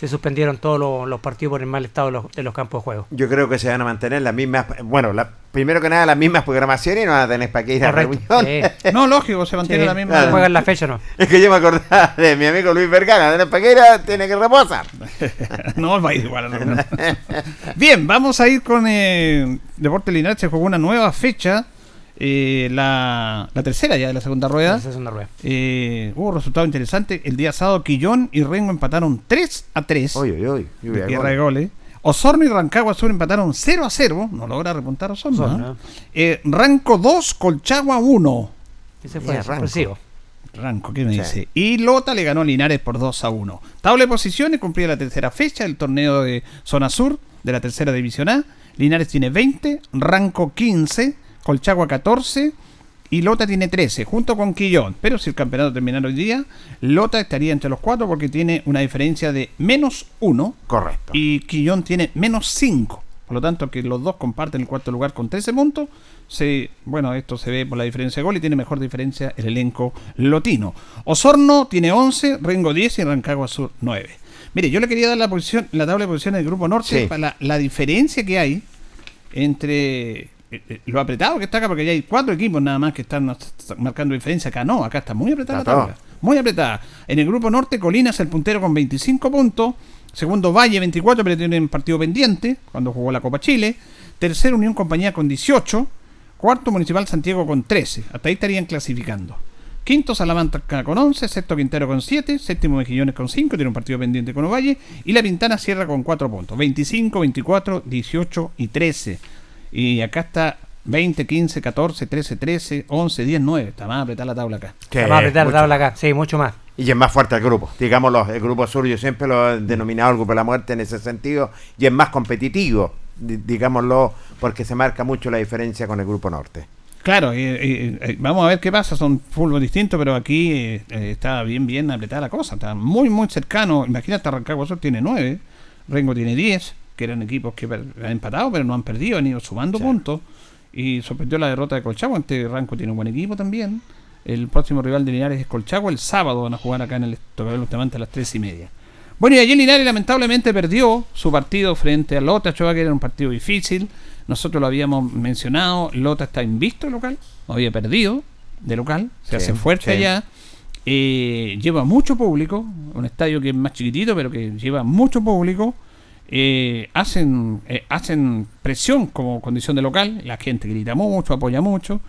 se suspendieron todos los, los partidos por el mal estado de los, de los campos de juego. Yo creo que se van a mantener las mismas, bueno, la- primero que nada las mismas programaciones y no van a tener para qué ir a Correcto. reunión. Sí. No, lógico, se mantiene Sí, la misma. claro. Juegan la fecha, ¿no? Es que yo me acordaba de mi amigo Luis Vergara, de para qué ir a- tiene que reposar. no, va a ir igual a la reunión. Bien, vamos a ir con eh, Deporte Linares. Se jugó una nueva fecha, eh, la, la tercera ya de la segunda rueda. Es una rueda. Eh, hubo resultado interesante. El día sábado, Quillón y Rengo empataron 3 a 3. Uy, uy, uy. lluvia de tierra de goles. Osorno y Rancagua Sur empataron 0 a 0. No logra repuntar Osorno. Osorno, ¿eh? Eh, Ranco 2, Colchagua 1. Ese fue Ranco. Ranco, ¿qué me Sí. dice? Y Lota le ganó a Linares por 2 a 1. Tabla de posiciones, cumplía la tercera fecha del torneo de Zona Sur de la tercera división A. Linares tiene 20, Ranco 15, Colchagua 14 y Lota tiene 13, junto con Quillón. Pero si el campeonato terminara hoy día, Lota estaría entre los cuatro porque tiene una diferencia de menos 1 Correcto. y Quillón tiene menos 5. Por lo tanto, que los dos comparten el cuarto lugar con 13 puntos. Se, bueno, esto se ve por la diferencia de gol y tiene mejor diferencia el elenco lotino. Osorno tiene 11, Rengo 10 y Rancagua Sur 9. Mire, yo le quería dar la posición, la tabla de posiciones del grupo norte Sí. para la, la diferencia que hay entre lo apretado que está acá, porque ya hay cuatro equipos nada más que están marcando diferencia. Acá no, acá está muy apretada Está la tabla. Muy apretada. En el grupo norte, Colinas el puntero con 25 puntos. Segundo, Valle 24, pero tienen partido pendiente cuando jugó la Copa Chile. Tercero, Unión Compañía con 18. Cuarto, Municipal Santiago con 13. Hasta ahí estarían clasificando. Quinto, Salamanca con 11. Sexto, Quintero con 7. Séptimo, Mejillones con 5. Tiene un partido pendiente con Ovalle. Y La Pintana cierra con 4 puntos. 25, 24, 18 y 13. Y acá está 20, 15, 14, 13, 13, 11, 10, 9. Está más apretada la tabla acá. Que Vamos a apretar la mucho. tabla acá. Sí, mucho más. Y es más fuerte el grupo. Digámoslo, el grupo sur yo siempre lo he denominado el grupo de la muerte en ese sentido. Y es más competitivo, di- digámoslo, porque se marca mucho la diferencia con el grupo norte. Claro, eh, eh, eh, vamos a ver qué pasa. Son fútbol distintos, pero aquí eh, eh, está bien, bien apretada la cosa. Está muy, muy cercano. Imagínate, Rancagua Sur tiene 9, Rengo tiene 10, que eran equipos que han empatado, pero no han perdido, han ido sumando puntos. Y sorprendió la derrota de Colchagua. Ante Ranco tiene un buen equipo también. El próximo rival de Linares es Colchagua. El sábado van a jugar acá en el Tocador Bustamante a las 3 y media. Bueno, y ayer Linares lamentablemente perdió su partido frente a Lota Choa, que era un partido difícil. Nosotros lo habíamos mencionado. Lota está invisto de local, no había perdido de local, se Sí, hace fuerte sí. allá. Eh, lleva mucho público, un estadio que es más chiquitito, pero que lleva mucho público. Eh, hacen, eh, hacen presión como condición de local, la gente grita mucho, apoya mucho.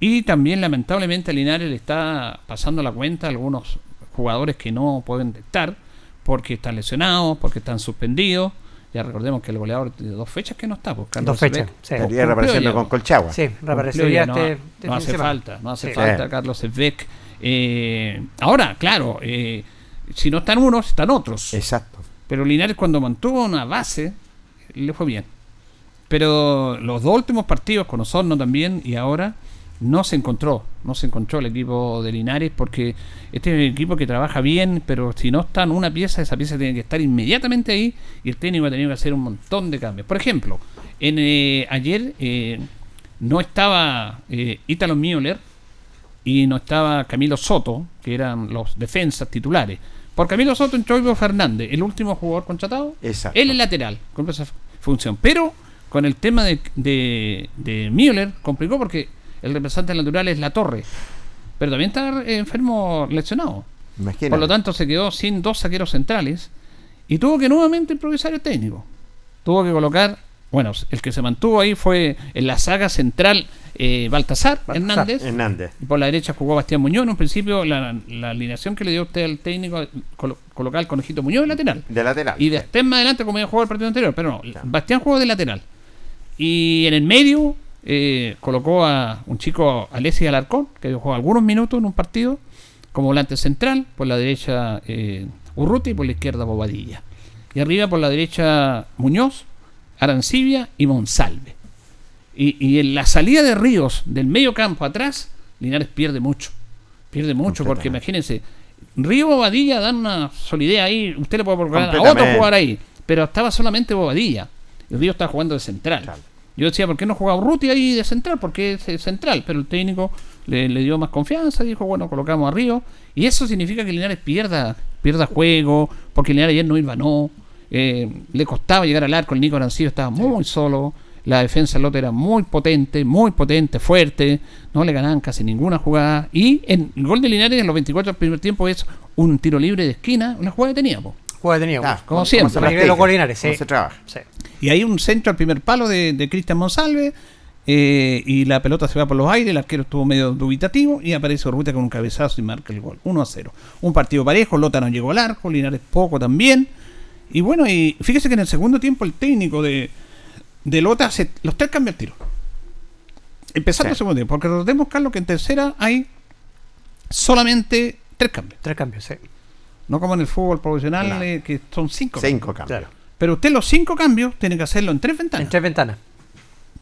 Y también, lamentablemente, a Linares le está pasando la cuenta a algunos jugadores que no pueden estar porque están lesionados, porque están suspendidos. Ya recordemos que el goleador de dos fechas que no está, pues Carlos Dos fechas, sí. Estaría reapareciendo con. Colchagua. Sí, reaparecería ya, no, este, no este hace falta, no hace Sí. falta Carlos Sebek. Eh, ahora, claro, eh, si no están unos, están otros. Exacto. Pero Linares cuando mantuvo una base, le fue bien. Pero los dos últimos partidos con Osorno también y ahora no se encontró, no se encontró el equipo de Linares porque este es un equipo que trabaja bien, pero si no está en una pieza, esa pieza tiene que estar inmediatamente ahí y el técnico ha tenido que hacer un montón de cambios. Por ejemplo, en eh, ayer eh, no estaba eh, Italo Müller y no estaba Camilo Soto, que eran los defensas titulares. Por Camilo Soto entró Ivo Fernández, el último jugador contratado. Exacto. Él es lateral, cumple esa función. Pero con el tema de, de, de Müller complicó porque el representante natural es La Torre. Pero también está eh, enfermo lesionado. Imagínate. Por lo tanto, se quedó sin dos saqueros centrales y tuvo que nuevamente improvisar el técnico. Tuvo que colocar, bueno, el que se mantuvo ahí fue en la saga central eh, Baltasar, Baltasar Hernández. Hernández. Y por la derecha jugó Bastián Muñoz. En un principio, la, la alineación que le dio usted al técnico, colo- colocar al conejito Muñoz de lateral. De lateral. Y de sí. después más adelante, como había jugado el partido anterior. Pero no, Claro. Bastián jugó de lateral. Y en el medio eh, colocó a un chico, Alessi Alarcón, que jugó algunos minutos en un partido, como volante central. Por la derecha, eh, Urruti y por la izquierda, Bobadilla. Y arriba, por la derecha, Muñoz, Arancibia y Monsalve. Y, y en la salida de Ríos del medio campo atrás, Linares pierde mucho. Pierde mucho porque imagínense, Río Bobadilla dan una solidez ahí. Usted le puede colocar a otro jugar ahí, pero estaba solamente Bobadilla. Y Río está jugando de central. Claro. Yo decía, ¿por qué no juega Urruti ahí de central? Porque es central, pero el técnico le, le dio más confianza, dijo, bueno, colocamos a Río. Y eso significa que Linares pierda, pierda juego, porque Linares ayer no iba, no. Eh, le costaba llegar al arco, el Nico Arancillo estaba muy solo. La defensa del Lote era muy potente, muy potente, fuerte. No le ganaban casi ninguna jugada. Y en el gol de Linares en los 24 del primer tiempo es un tiro libre de esquina, una jugada que teníamos. Juega tenido. Ah, como ¿cómo siempre. se nivel practica? local Linares, ¿Cómo sí. se trabaja? Sí. Y hay un centro al primer palo de, de Cristian Monsalve. eh, y la pelota se va por los aires. El arquero estuvo medio dubitativo. Y aparece Urrutia con un cabezazo y marca el gol. 1 a 0. Un partido parejo. Lota no llegó al arco. Linares poco también. Y bueno, y fíjese que en el segundo tiempo el técnico de, de Lota hace los tres cambios al tiro. Empezando Sí. el segundo tiempo. Porque recordemos, Carlos, que en tercera hay solamente tres cambios. Tres cambios, sí. No como en el fútbol profesional, Claro. eh, que son cinco. Cinco cambios. Claro. Pero usted los cinco cambios tiene que hacerlo en tres ventanas. En tres ventanas.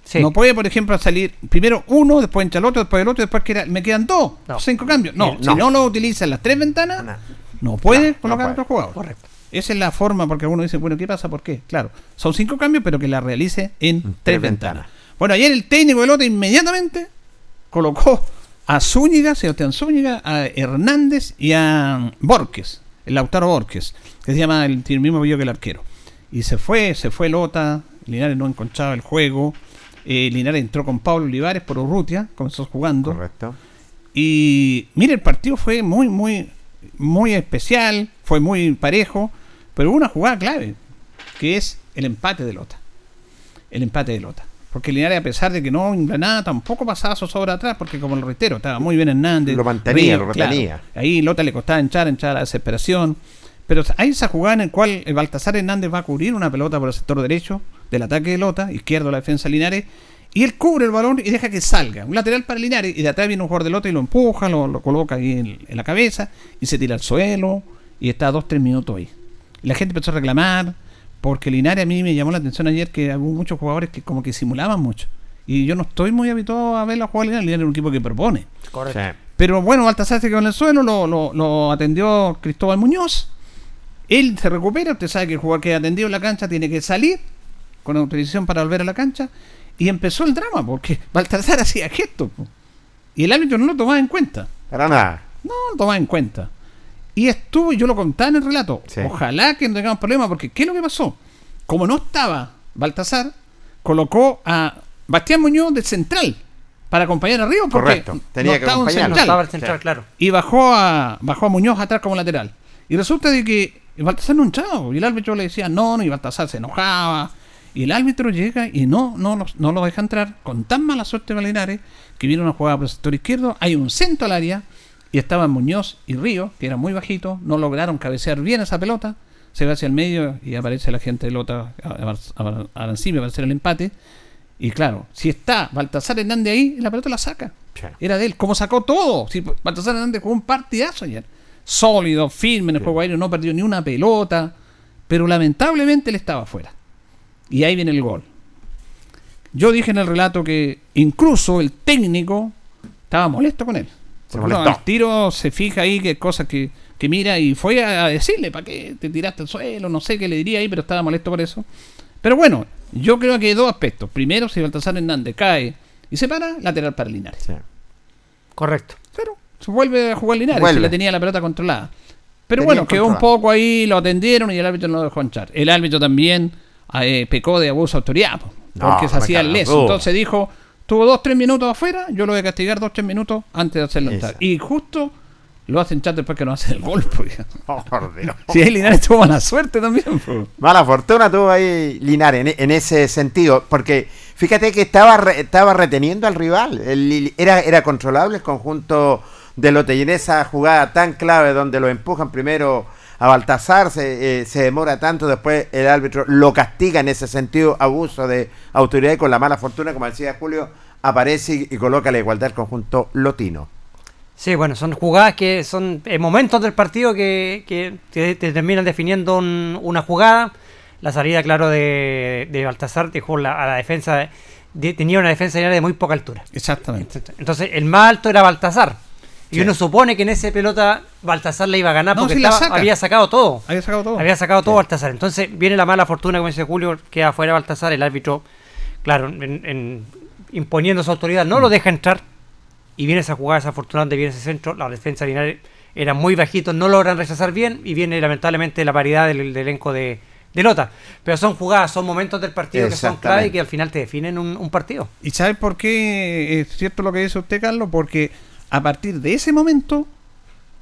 Sí. No puede, por ejemplo, salir primero uno, después entra el otro, después el otro, después queda- me quedan dos, No. cinco cambios. No, si no. lo utiliza en las tres ventanas, No. no puede No, no colocar puede. otro jugador. Correcto. Esa es la forma, porque uno dice, bueno, ¿qué pasa? ¿Por qué? Claro, son cinco cambios, pero que la realice en tres, tres ventanas. ventanas. Bueno, ayer el técnico del otro inmediatamente colocó a Zúñiga, Sebastián Zúñiga, a Hernández y a Borges, el Lautaro Borges, que se llama el, el mismo apellido que el arquero. Y se fue, se fue Lota, Linares no encontraba el juego. eh, Linares entró con Pablo Olivares por Urrutia, comenzó jugando. Correcto. Y mire, el partido fue muy, muy, muy especial, fue muy parejo, Pero hubo una jugada clave, que es el empate de Lota. El empate de Lota. Porque Linares, a pesar de que no nada, tampoco pasaba zozobra atrás, porque como lo reitero, estaba muy bien Hernández. Lo mantenía, lo claro. retenía. Ahí Lota le costaba hinchar, hinchar a la desesperación. Pero hay esa jugada en la cual el Baltasar Hernández va a cubrir una pelota por el sector derecho del ataque de Lota, izquierdo la defensa de Linares, y él cubre el balón y deja que salga. Un lateral para Linares, y de atrás viene un jugador de Lota y lo empuja, lo, lo coloca ahí en, en la cabeza, y se tira al suelo, y está dos, tres minutos ahí. Y la gente empezó a reclamar, porque Linares a mí me llamó la atención ayer que hubo muchos jugadores que como que simulaban mucho. Y yo no estoy muy habituado a ver la jugada de Linares, Linares es un equipo que propone. Correcto. Sí. Pero bueno, Baltasar se quedó en el suelo, lo, lo- lo atendió Cristóbal Muñoz. Él se recupera, usted sabe que el jugador que ha atendido en la cancha tiene que salir con autorización para volver a la cancha. Y empezó el drama, porque Baltasar hacía gestos. po. Y el árbitro no lo tomaba en cuenta. Para nada. No lo tomaba en cuenta. Y estuvo, y yo lo contaba en el relato. Sí. Ojalá que no tengamos problemas, porque ¿qué es lo que pasó? Como no estaba Baltasar, colocó a Bastián Muñoz de central para acompañar arriba, porque Correcto, tenía no que estaba un acompañarlo. No central estaba el central, claro. y bajó a bajó a Muñoz atrás como lateral. Y resulta de que Baltasar no hinchaba, y el árbitro le decía no, no, y Baltasar se enojaba. Y el árbitro llega y no, no, lo- no lo deja entrar con tan mala suerte de Linares que viene una jugada por el sector izquierdo, hay un centro al área y estaban Muñoz y Río, que eran muy bajitos, no lograron cabecear bien esa pelota, se va hacia el medio y aparece la gente de Lota, Arancibia, para hacer el empate. Y claro, si está Baltasar Hernández ahí, la pelota la saca. Era de él, como sacó todo. Si Baltasar Hernández jugó un partidazo ayer. Sólido, firme en el juego aéreo, no perdió ni una pelota. Pero lamentablemente él estaba afuera. Y ahí viene el gol. Yo dije en el relato que incluso el técnico estaba molesto con él. Se no, molestó. al tiro se fija ahí que cosas que, que mira y fue a decirle, ¿para qué te tiraste al suelo? No sé qué le diría ahí, pero estaba molesto por eso. Pero bueno, yo creo que hay dos aspectos. Primero, si Baltasar Hernández cae y se para, lateral para Linares. Sí. Correcto. Pero se vuelve a jugar Linares, Vuelve. si la tenía la pelota controlada. Pero Tenía bueno, quedó un poco ahí, lo atendieron y el árbitro no lo dejó entrar. El árbitro también eh, pecó de abuso de autoridad, po, No, porque se hacía el leso. Entonces dijo, tuvo dos, tres minutos afuera, yo lo voy a castigar dos, tres minutos antes de hacerlo entrar. Y justo lo hacen entrar después que no hace el gol. Porque... Oh, por Dios. Si ahí Linares tuvo mala suerte también. po. Mala fortuna tuvo ahí Linares en, en ese sentido, porque fíjate que estaba re- estaba reteniendo al rival, El- era, era controlable el conjunto de Lote y en esa jugada tan clave donde lo empujan primero a Baltasar, se, eh, se demora tanto, después el árbitro lo castiga en ese sentido, abuso de autoridad y con la mala fortuna, como decía Julio, aparece y, y coloca la igualdad al conjunto lotino. Sí, bueno, son jugadas que son eh, momentos del partido que, que te, te terminan definiendo un- una jugada. La salida, claro, de, de Baltasar dejó la- a la defensa, de- tenía una defensa de muy poca altura. Exactamente. Entonces, el más alto era Baltasar. Y Sí. uno supone que en ese pelota Baltasar le iba a ganar No, porque la estaba- saca. había sacado todo. Había sacado todo. Había sacado todo Baltasar. Entonces viene la mala fortuna, como dice Julio, queda fuera Baltasar. El árbitro, claro, en- en- imponiendo su autoridad, no lo deja entrar. Y viene esa jugada desafortunada donde viene ese centro. La defensa de Linares era muy bajito, no logran rechazar bien. Y viene lamentablemente la paridad del, del elenco de, de Lota. Pero son jugadas, son momentos del partido que son clave y que al final te definen un, un partido. ¿Y sabes por qué es cierto lo que dice usted, Carlos? Porque a partir de ese momento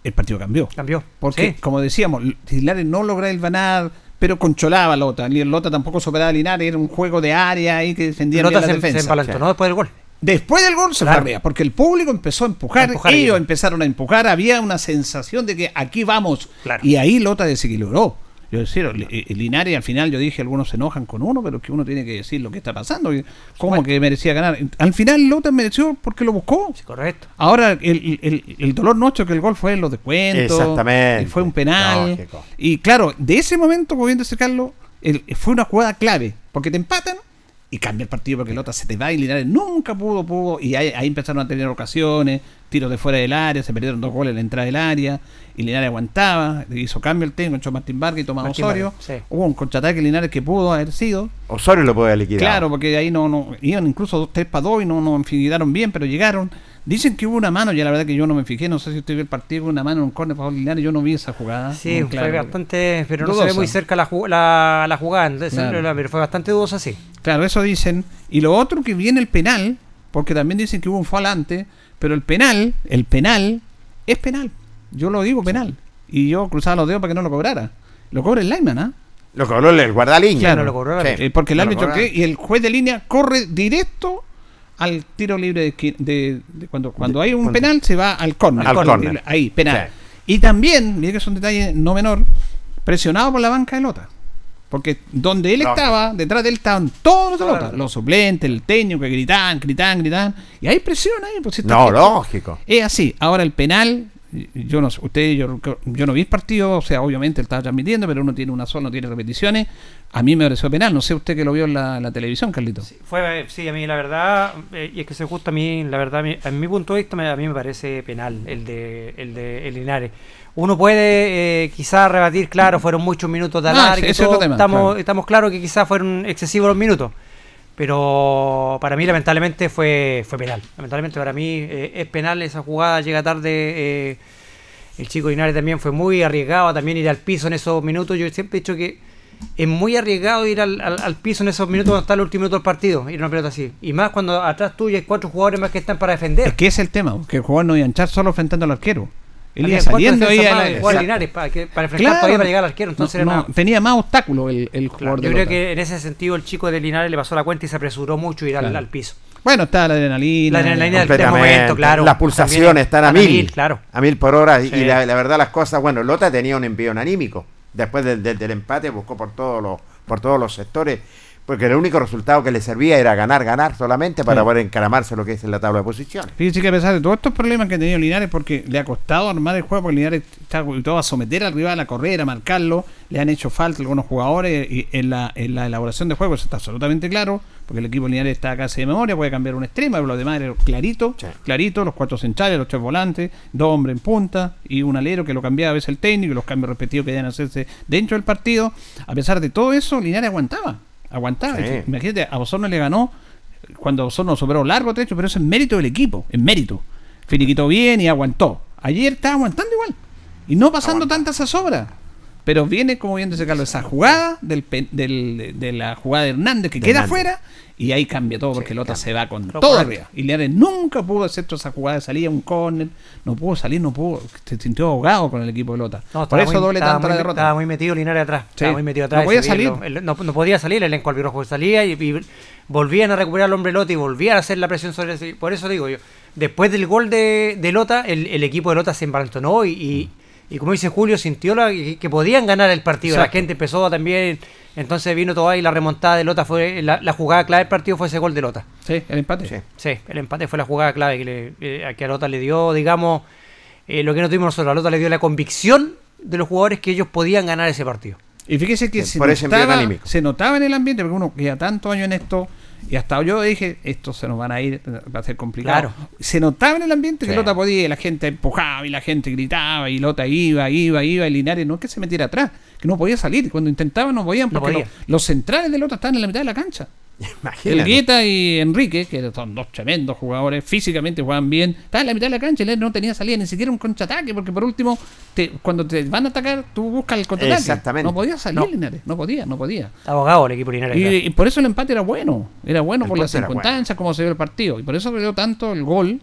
el partido cambió. Cambió. Porque, Sí. como decíamos, Linares no lograba el ganar, pero controlaba a Lota. Lota tampoco superaba a Linares, era un juego de área ahí que defendían Lota bien la se, se defensa. empalantó, ¿no? Después del gol. Después del gol se Claro. fue arriba, porque el público empezó a empujar, A empujar ellos empezaron a empujar, había una sensación de que aquí vamos. Claro. Y ahí Lota desequilibró. Yo decía, Li- eh, Linares al final yo dije, algunos se enojan con uno, pero que uno tiene que decir lo que está pasando. ¿Cómo que merecía ganar? Al final Lota mereció porque lo buscó. Sí, correcto. Ahora, el, el- el dolor nuestro que el gol fue en los descuentos. Exactamente. y Fue un penal. Lógico. Y claro, de ese momento, como bien dice Carlos, el- fue una jugada clave. Porque te empatan y cambia el partido porque el otro se te va y Linares nunca pudo, pudo. Y ahí, ahí empezaron a tener ocasiones, tiros de fuera del área, se perdieron dos goles en la entrada del área. Y Linares aguantaba, hizo cambio el técnico, entró Martín Vargas y Tomás Martín Osorio. Vargas, sí. Hubo un contraataque Linares que pudo haber sido. Osorio lo puede liquidar. Claro, porque ahí no, no iban incluso dos, tres para dos y no, no figuraron bien, pero llegaron. Dicen que hubo una mano, ya la verdad que yo no me fijé, no sé si usted vio el partido, hubo una mano en un córner para Linares, yo no vi esa jugada. Sí, claro. fue bastante, pero no se ve muy cerca la, la, la jugada, entonces, Claro. pero fue bastante dudosa, sí. Claro, eso dicen. Y lo otro que viene el penal, porque también dicen que hubo un foul antes, pero el penal, el penal, es penal. Yo lo digo penal. Y yo cruzaba los dedos para que no lo cobrara. lo cobra el lineman, ¿ah? Lo cobró el guardalínea. Claro, lo cobró el Sí. Eh, porque el No árbitro que y el juez de línea corre directo al tiro libre de, de- de cuando cuando hay un penal se va al córner, Al córner. ahí penal. Y también, mire que es un detalle no menor, presionado por la banca de Lota. Porque donde él estaba, detrás de él estaban todos los de Lota, Claro. los suplentes, el técnico que gritaban, gritaban, gritaban. Y hay presión ahí. Pues, No, lógico. es así. Ahora el penal, yo no sé, usted, yo, yo no vi el partido, o sea, obviamente él estaba transmitiendo, pero uno tiene una sola, no tiene repeticiones. A mí me pareció penal, no sé usted que lo vio en la, la televisión, Carlito. Fue, sí, a mí la verdad, eh, y es que se justo a mí, la verdad, a mí- a mi punto de vista, me- a mí me parece penal el de el de el Linares. Uno puede eh, quizás rebatir, claro, fueron muchos minutos de Ah, alargue, sí, todo, tema, estamos, claro. estamos claros que quizás fueron excesivos los minutos. Pero para mí, lamentablemente, fue, fue penal. Lamentablemente, para mí eh, es penal esa jugada, llega tarde. eh, el chico Linares también fue muy arriesgado, también ir al piso en esos minutos. Yo siempre he dicho que es muy arriesgado ir al, al- piso en esos minutos cuando está el último minuto del partido, ir a una pelota así. Y más cuando atrás tuyo hay cuatro jugadores más que están para defender. Es que es el tema, que el jugador no iba a solo enfrentando al arquero. Él iba saliendo ahí. Linares para, que- para enfrentar Claro. todavía para llegar al arquero. Entonces No, era no, tenía más obstáculos el, el jugador Yo de creo Lota. que en ese sentido el chico de Linares le pasó la cuenta y se apresuró mucho a ir al, Claro. al piso. Bueno, está la adrenalina. La adrenalina del momento, claro. Las pulsaciones También están a a mil. mil, claro. A mil por hora. Sí. Y la, la verdad, las cosas. Bueno, Lota tenía un envío anímico. Después del, del- del empate, buscó por todos los, por todos los sectores. Porque el único resultado que le servía era ganar, ganar solamente para Sí. poder encaramarse lo que es en la tabla de posiciones. Fíjense que a pesar de todos estos problemas que ha tenido Linares, porque le ha costado armar el juego, porque Linares está habituado a someter al rival a correr, a marcarlo, le han hecho falta algunos jugadores y en la, en la elaboración de juego eso está absolutamente claro, porque el equipo Linares está casi de memoria, puede cambiar un extremo, pero lo demás era clarito, Sí. clarito, los cuatro centrales, los tres volantes, dos hombres en punta y un alero que lo cambiaba a veces el técnico, y los cambios respectivos que deben hacerse dentro del partido. A pesar de todo eso, Linares aguantaba, aguantaba. Sí. Imagínate, a Osorno le ganó cuando Osorno superó largo trecho, pero eso es mérito del equipo, es mérito. Finiquitó bien y aguantó. Ayer estaba aguantando igual. Y no pasando tantas zozobras. Pero viene, como bien dice Carlos, esa jugada del, del- de, de la jugada de Hernández que De queda Hernández. fuera y ahí cambia todo porque Sí, Lota cambia. se va con todo arriba. Y Linares nunca pudo hacer toda esa jugada, salía un córner, no pudo salir, no pudo, se sintió ahogado con el equipo de Lota. No, Por eso muy- doble tanto la derrota. Estaba muy metido Linares atrás. Sí. Estaba muy metido atrás. No podía salir. lo- el- no, no podía salir el elenco albirrojo. Salía y, y volvían a recuperar al hombre Lota y volvían a hacer la presión sobre ese. Por eso digo yo, después del gol de, de Lota, el, el equipo de Lota se embalantonó y, y, y como dice Julio, sintió la, que, que podían ganar el partido. La gente empezó también. Entonces vino todo ahí. La remontada de Lota fue. La, la jugada clave del partido fue ese gol de Lota. Sí, el empate. Sí. Sí, el empate fue la jugada clave que, le, eh, que a Lota le dio, digamos, eh, lo que no tuvimos nosotros. A Lota le dio la convicción de los jugadores que ellos podían ganar ese partido. Y fíjese que Sí, se, notaba, anímico. se notaba en el ambiente, porque uno lleva tantos años en esto, y hasta yo dije, esto se nos van a ir, va a ser complicado. Claro. Se notaba en el ambiente que. Lota podía, y la gente empujaba, y la gente gritaba, y Lota iba, iba, iba, y Linares no es que se metiera atrás, que no podía salir, cuando intentaba no podían, No porque podía. Los, los centrales de Lota estaban en la mitad de la cancha. El. Guetta y Enrique, que son dos tremendos jugadores, físicamente juegan bien, estaban en la mitad de la cancha y Linares no tenía salida ni siquiera un contraataque, porque por último, te- cuando te van a atacar, tú buscas el contraataque. Exactamente. No podía salir No. Linares, no podía, no podía. Abogado el equipo Linares. Y, claro. y por eso el empate era bueno, era bueno El por las circunstancias, como se dio el partido. Y por eso dio tanto el gol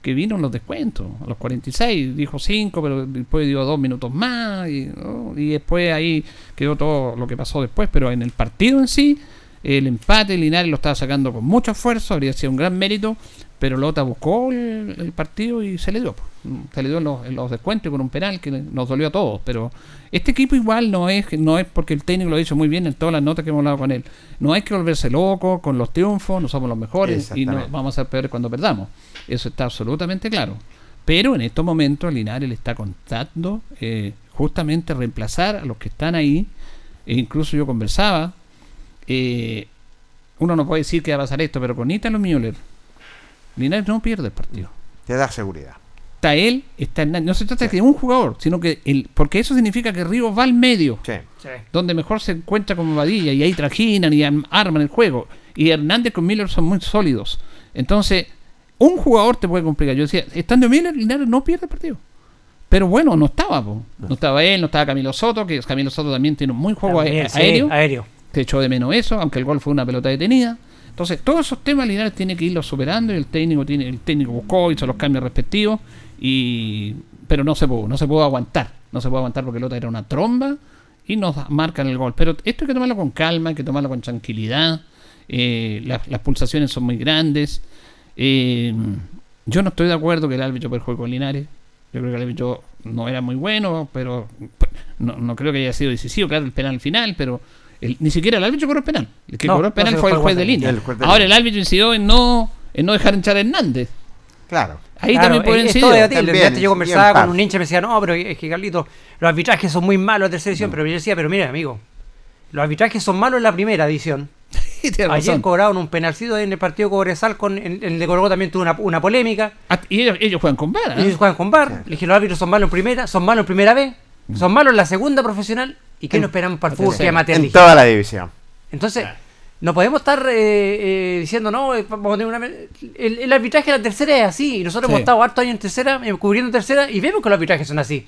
que vino en los descuentos. A los 46 dijo 5, pero después dio 2 minutos más. Y, ¿no? y después ahí quedó todo lo que pasó después. Pero en el partido en sí, el empate Linares lo estaba sacando con mucho esfuerzo, habría sido un gran mérito. Pero Lota buscó el, el partido y se le dio. pues. Se le dio en los, en los descuentos con un penal que nos dolió a todos. Pero este equipo igual no es no es porque el técnico lo ha dicho muy bien en todas las notas que hemos hablado con él. No hay que volverse loco con los triunfos, no somos los mejores y no vamos a ser peores cuando perdamos. Eso está absolutamente claro. Pero en estos momentos Linares le está contando eh, justamente reemplazar a los que están ahí. E incluso yo conversaba. Eh, uno no puede decir que va a pasar esto, pero con Italo Müller, Linares no pierde el partido Te da seguridad. está él, está Hernández. No se trata de un jugador, sino que el, porque eso significa que Rivos va al medio, Sí. Sí. donde mejor se encuentra como Vadilla, y ahí trajinan y arman el juego. Y Hernández con Miller son muy sólidos. Entonces, un jugador te puede complicar. Yo decía, estando Miller, Linares no pierde el partido. Pero bueno, no estaba, po. no estaba él, no estaba Camilo Soto, que Camilo Soto también tiene un muy juego También, sí, aéreo te echó de menos eso, aunque el gol fue una pelota detenida. Entonces, todos esos temas Linares tiene que irlos superando y el técnico tiene el técnico buscó, hizo los cambios respectivos y pero no se pudo, no se pudo aguantar, no se pudo aguantar porque Lota era una tromba y nos marcan el gol. Pero esto hay que tomarlo con calma, hay que tomarlo con tranquilidad. Eh, las, pulsaciones son muy grandes. Eh, yo no estoy de acuerdo que el árbitro perjuegue con Linares. Yo creo que el árbitro no era muy bueno, pero no, no creo que haya sido decisivo. Claro, el penal al final, pero el- ni siquiera el árbitro cobró el penal. El que No, cobró el penal no, fue el juez de el línea. juez de Ahora línea. el árbitro incidió en no, en no dejar entrar a Hernández. Claro. Ahí Claro, también puede es, es incidir. todo debatible. También, Fíjate, yo conversaba con un hincha y me decía, no, pero es que Carlito, los arbitrajes son muy malos en tercera Mm. edición. Pero yo decía, pero mira, amigo, los arbitrajes son malos en la primera edición. Ayer razón. cobraron un penalcito en el partido Cobresal, con, en, en el de Colo también tuvo una, una polémica. Ah, Y ellos, ellos juegan con vara. Y ellos juegan con VAR. Le dije, los árbitros son malos en primera, son malos en primera vez, son malos en la segunda profesional. ¿Y qué En- nos esperamos para el fútbol que amateur? En toda la división. Entonces, no podemos estar eh, eh, diciendo, no, eh, vamos a tener una... El, el arbitraje de la tercera es así. Y nosotros Sí. hemos estado hartos años en tercera, eh, cubriendo tercera, y vemos que los arbitrajes son así.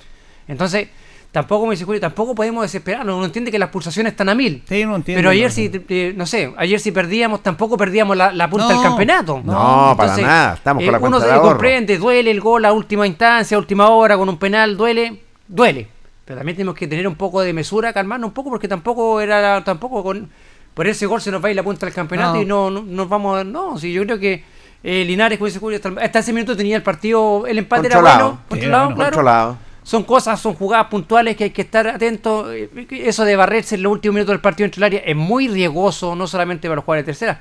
Entonces, tampoco, me dice Julio, tampoco podemos desesperarnos. Uno entiende que las pulsaciones están a mil. Sí, uno entiende, Pero ayer no, si, no. eh, no sé, ayer si perdíamos, tampoco perdíamos la, la punta No, del campeonato. no, para nada, estamos con la uno cuenta se de comprende, duele el gol a última instancia, a última hora, con un penal, duele, duele. Pero también tenemos que tener un poco de mesura, calmarnos un poco, porque tampoco era, tampoco con, por ese gol se nos va a ir la punta del campeonato No. y no, no nos vamos a, no, sí, yo creo que eh, Linares, como dice hasta, hasta ese minuto tenía el partido, el empate era bueno, controlado, bueno, claro. Controlado. Son cosas, son jugadas puntuales que hay que estar atentos. Eh, Eso de barrerse en los últimos minutos del partido entre el área es muy riesgoso, no solamente para los jugadores de tercera.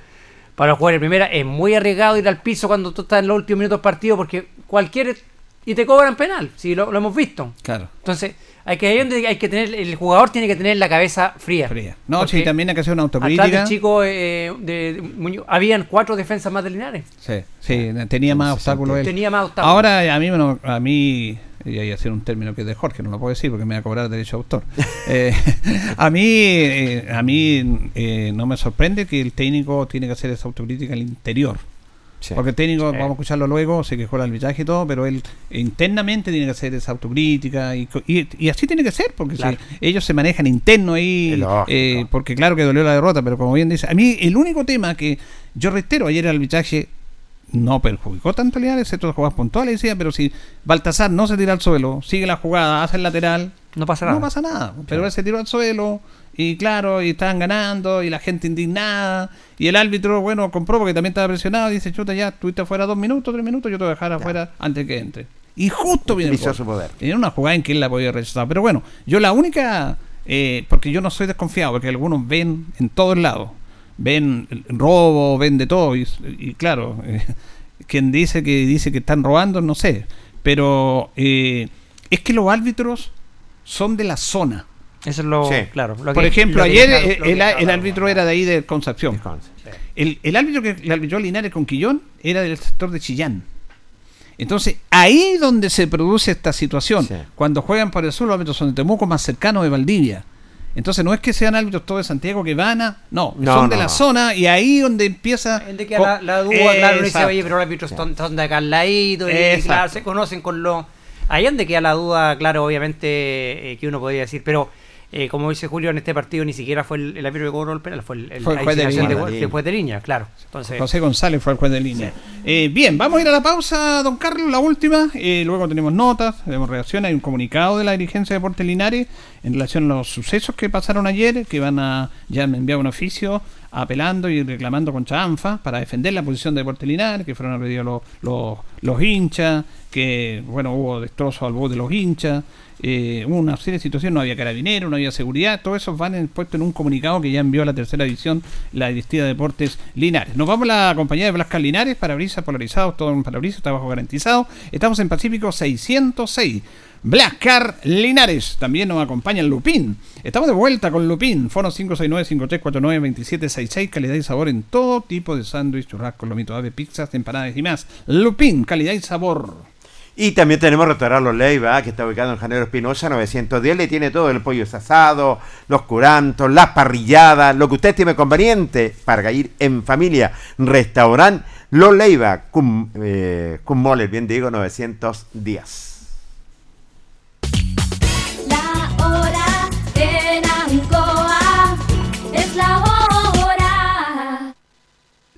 Para los jugadores de primera es muy arriesgado ir al piso cuando tú estás en los últimos minutos del partido porque cualquier... Y te cobran penal, si lo, lo hemos visto. Claro. Entonces, hay que, hay que tener, el jugador tiene que tener la cabeza fría. Fría. No, sí, también hay que hacer una Atrás autocrítica. del chico eh, de, de Muñoz, habían cuatro defensas más de Linares. Sí, sí, tenía más obstáculos él. Tenía más obstáculos. Ahora a mí, me no- a mí, y ahí hacer un término que es de Jorge, no lo puedo decir porque me va a cobrar derecho de autor. Eh, a mí, eh, a mí eh, no me sorprende que el técnico tiene que hacer esa autocrítica al interior. Sí. Porque el técnico, Sí. vamos a escucharlo luego, sé que juega el arbitraje y todo, pero él internamente tiene que hacer esa autocrítica y, y, y así tiene que ser, porque si ellos se manejan interno ahí, lógico. eh, porque claro que dolió la derrota, pero como bien dice, a mí el único tema que yo reitero, ayer el arbitraje no perjudicó tanto a Linares, excepto las jugadas puntuales, decía, pero si Baltasar no se tira al suelo, sigue la jugada, hace el lateral, no pasa nada. no pasa nada. Pero él se tiró al suelo y claro, y estaban ganando y la gente indignada y el árbitro, bueno, compró porque también estaba presionado y dice, chuta, ya estuviste afuera dos minutos, tres minutos, yo te voy a dejar afuera antes que entre. Y justo viene el gol. su poder. Era una jugada en que él la podía rechazar. Pero bueno, yo la única, eh, porque yo no soy desconfiado, porque algunos ven en todos lados, ven robo, ven de todo, y, y claro, eh, quien dice que dice que están robando, no sé, pero eh, es que los árbitros son de la zona. Eso es lo, Sí. claro. lo Por que- ejemplo, lo ayer el, árbitro era de ahí de Concepción. El, el árbitro que le arbitró a Linares con Quillón era del sector de Chillán. Entonces, ahí donde se produce esta situación. Sí. Cuando juegan por el sur, los árbitros son de Temuco, más cercanos de Valdivia. Entonces, no es que sean árbitros todos de Santiago que van a. No, No, son no, de la no. zona y ahí donde empieza. Gente que la, la duda, claro, dice, oye, pero los árbitros son de acá al ladito, y claro, se conocen con lo... Ahí donde queda la duda, claro, obviamente, eh, que uno podría decir, pero eh, como dice Julio, en este partido ni siquiera fue el, el árbitro que cobró el penal, fue el, el Fue el juez de línea. de, de juez de línea, claro. Entonces, José González fue el juez de línea. Eh, bien, vamos a ir a la pausa, don Carlos, la última. Eh, luego tenemos notas, tenemos reacciones. Hay un comunicado de la dirigencia de Deportes Linares en relación a los sucesos que pasaron ayer, que van a ya me enviar un oficio apelando y reclamando contra ANFA para defender la posición de Deportes Linares, que fueron agredidos los, los, hinchas, que bueno, hubo destrozos al bus de los hinchas. Eh, hubo una serie de situaciones, no había carabinero, no había seguridad, todo eso van en- puesto en un comunicado que ya envió a la tercera edición la Directiva de Deportes Linares. Nos vamos a la compañía de Blascar Linares, parabrisas polarizados, todo en parabrisas, trabajo garantizado. Estamos en Pacífico 606. Blascar Linares, también nos acompaña Lupín. Estamos de vuelta con Lupín, Fono 569-5349-2766, calidad y sabor en todo tipo de sándwich, churrascos, lomitos ave, pizzas, empanadas y más. Lupín, calidad y sabor. Y también tenemos Restaurant Los Leiva, que está ubicado en Janero Espinosa 910. Le tiene todo el pollo asado, los curantos, las parrilladas, lo que usted tiene conveniente para ir en familia. Restaurant Los Leiva, con, eh, bien digo, 910.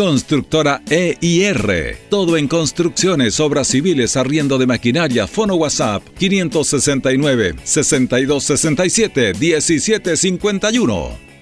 Constructora EIR, todo en construcciones, obras civiles, arriendo de maquinaria, fono WhatsApp 569 6267 1751.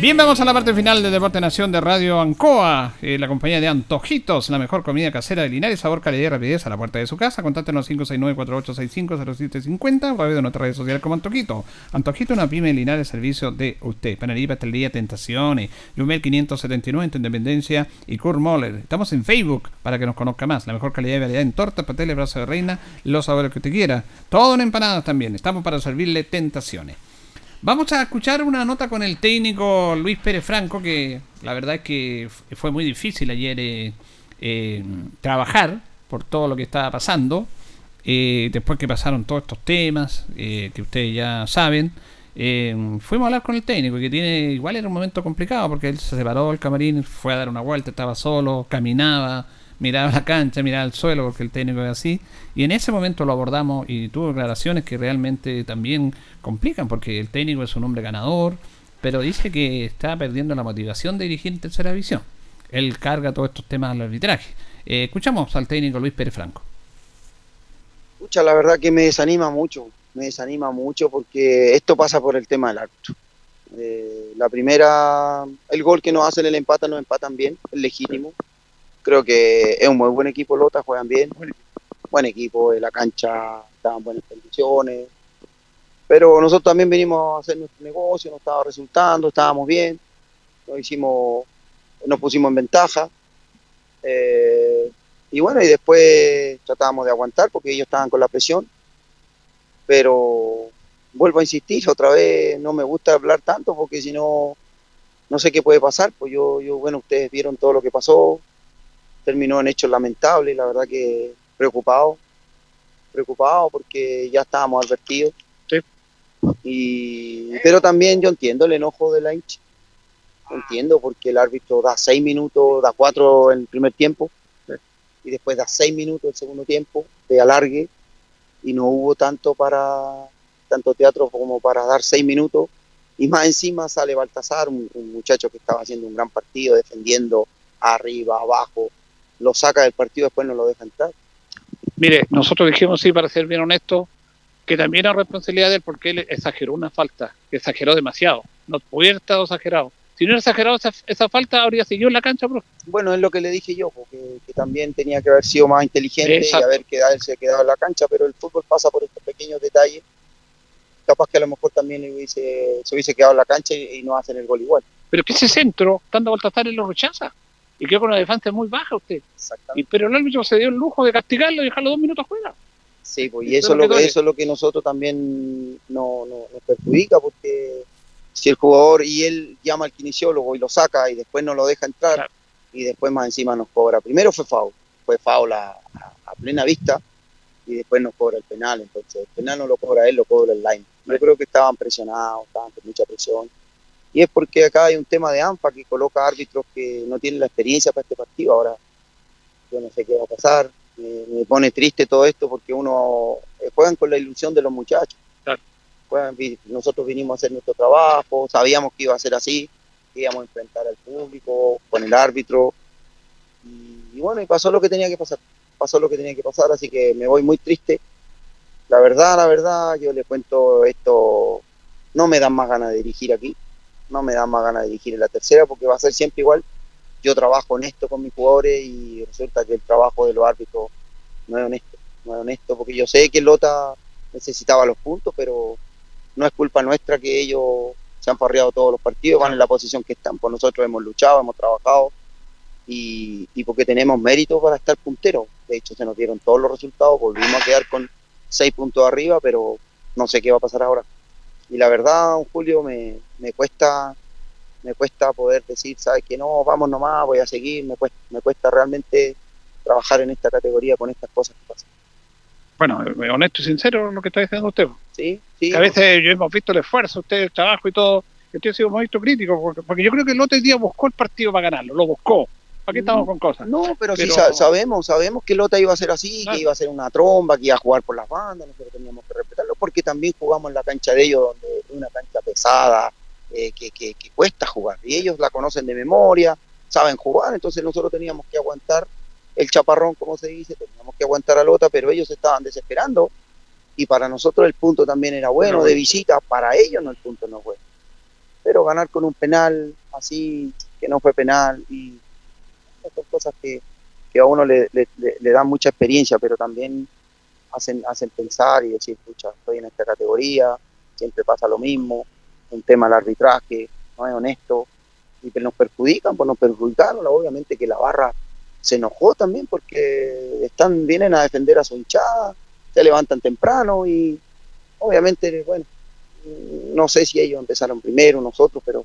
Bien, vamos a la parte final de Deporte Nación de Radio Ancoa, eh, la compañía de Antojitos, la mejor comida casera de Linares, sabor, calidad y rapidez a la puerta de su casa. Contáctenos 569-4865-0750 o a través de nuestras redes sociales como Antojito. Antojito, una pyme de Linares, servicio de usted. Panadería, pastelería, Tentaciones, Yumel 579 en Independencia y Kurt Moller. Estamos en Facebook para que nos conozca más. La mejor calidad y variedad en tortas, pasteles, brazo de reina, los sabores que usted quiera. Todo en empanadas también. Estamos para servirle Tentaciones. Vamos a escuchar una nota con el técnico Luis Pérez Franco, que la verdad es que fue muy difícil ayer eh, eh, trabajar por todo lo que estaba pasando. Eh, después que pasaron todos estos temas que ustedes ya saben, fuimos a hablar con el técnico, que tiene igual era un momento complicado porque él se separó del camarín, fue a dar una vuelta, estaba solo, caminaba, miraba la cancha, miraba el suelo, porque el técnico es así. Y en ese momento lo abordamos y tuvo declaraciones que realmente también complican, porque el técnico es un hombre ganador, pero dice que está perdiendo la motivación de dirigir en tercera división. Él carga todos estos temas al arbitraje. Eh, escuchamos al técnico Luis Pérez Franco. Escucha, la verdad que me desanima mucho, me desanima mucho porque esto pasa por el tema del árbitro. Eh, la primera, el gol que nos hacen el empate, nos empatan bien, es legítimo. Creo que es un muy buen equipo, Lota, juegan bien. Buen equipo, la cancha está en buenas condiciones. Pero nosotros también venimos a hacer nuestro negocio, nos estaba resultando, estábamos bien, nos hicimos, nos pusimos en ventaja. Eh, y bueno, y después tratábamos de aguantar porque ellos estaban con la presión. Pero vuelvo a insistir, otra vez no me gusta hablar tanto porque si no, no sé qué puede pasar. Pues yo, yo, bueno, ustedes vieron todo lo que pasó, terminó en hechos lamentables, la verdad que preocupado, preocupado porque ya estábamos advertidos. Y, pero también yo entiendo el enojo de la hincha. Entiendo porque el árbitro da seis minutos, da cuatro en el primer tiempo. y después da seis minutos el segundo tiempo de alargue y no hubo tanto para tanto teatro como para dar seis minutos y más encima sale Baltasar, un, un muchacho que estaba haciendo un gran partido, defendiendo arriba, abajo, lo saca del partido, después no lo deja entrar. Mire, nosotros dijimos, sí, para ser bien honestos, que también era responsabilidad de él porque él exageró una falta, exageró demasiado. No hubiera estado exagerado. Si no hubiera exagerado esa, esa falta, habría seguido en la cancha, profe. Bueno, es lo que le dije yo, porque que también tenía que haber sido más inteligente Exacto. y haber quedado, él se quedado en la cancha, pero el fútbol pasa por estos pequeños detalles. Capaz que a lo mejor también hubiese, se hubiese quedado en la cancha y, y no hacen el gol igual. Pero que ese centro, estando Baltasar, él lo rechaza. Y quedó con una defensa muy baja usted. Y, pero el árbitro se dio el lujo de castigarlo y dejarlo dos minutos fuera. Sí, pues, y Eso es lo que eso es lo que nosotros también no, no- nos perjudica, porque si el jugador y él llama al kinesiólogo y lo saca y después no lo deja entrar, y después más encima nos cobra. Primero fue foul, fue foul a, a- a plena vista, y después nos cobra el penal. Entonces, el penal no lo cobra él, lo cobra el line. Yo creo que estaban presionados, estaban con mucha presión. Y es porque acá hay un tema de ANFA que coloca árbitros que no tienen la experiencia para este partido. Ahora, yo no sé qué va a pasar. Me, me pone triste todo esto porque uno eh, juegan con la ilusión de los muchachos. Juegan, nosotros vinimos a hacer nuestro trabajo, sabíamos que iba a ser así, que íbamos a enfrentar al público, con el árbitro. Y, y bueno, y pasó lo que tenía que pasar. Pasó lo que tenía que pasar, así que me voy muy triste. La verdad, la verdad, yo le cuento esto, no me dan más ganas de dirigir aquí, no me dan más ganas de dirigir en la tercera porque va a ser siempre igual. Yo trabajo honesto con mis jugadores y resulta que el trabajo de los árbitros no es honesto, no es honesto porque yo sé que Lota necesitaba los puntos, pero no es culpa nuestra que ellos se han farreado todos los partidos, van en la posición que están. Por nosotros hemos luchado, hemos trabajado y, y porque tenemos mérito para estar punteros. De hecho, se nos dieron todos los resultados, volvimos a quedar con seis puntos arriba, pero no sé qué va a pasar ahora. Y la verdad, don Julio, me, me cuesta me cuesta poder decir, sabes que no, vamos nomás, voy a seguir, me cuesta, me cuesta realmente trabajar en esta categoría con estas cosas que pasan. Bueno, eh, honesto y sincero lo que está diciendo usted. Sí, sí. Que a veces yo hemos visto el esfuerzo, usted, el trabajo y todo. Usted ha sido muy crítico, porque, porque yo creo que el otro día buscó el partido para ganarlo, lo buscó. ¿Para qué estamos con cosas? No, pero, sí sa- sabemos, sabemos que Lota iba a ser así, que iba a ser una tromba, que iba a jugar por las bandas, nosotros teníamos que respetarlo, porque también jugamos en la cancha de ellos, donde es una cancha pesada, eh, que, que- que cuesta jugar, y ellos la conocen de memoria, saben jugar, entonces nosotros teníamos que aguantar el chaparrón, como se dice, teníamos que aguantar a Lota, pero ellos estaban desesperando, y para nosotros el punto también era bueno, de visita, para ellos no el punto no fue. Pero ganar con un penal así, que no fue penal, y son cosas que, que a uno le, le- le- le dan mucha experiencia, pero también hacen, hacen pensar y decir, pucha, estoy en esta categoría, siempre pasa lo mismo, un tema del arbitraje, no es honesto, y que nos perjudican, pues nos perjudicaron, obviamente que la barra se enojó también porque están, vienen a defender a su hinchada, se levantan temprano y obviamente, bueno, no sé si ellos empezaron primero, nosotros, pero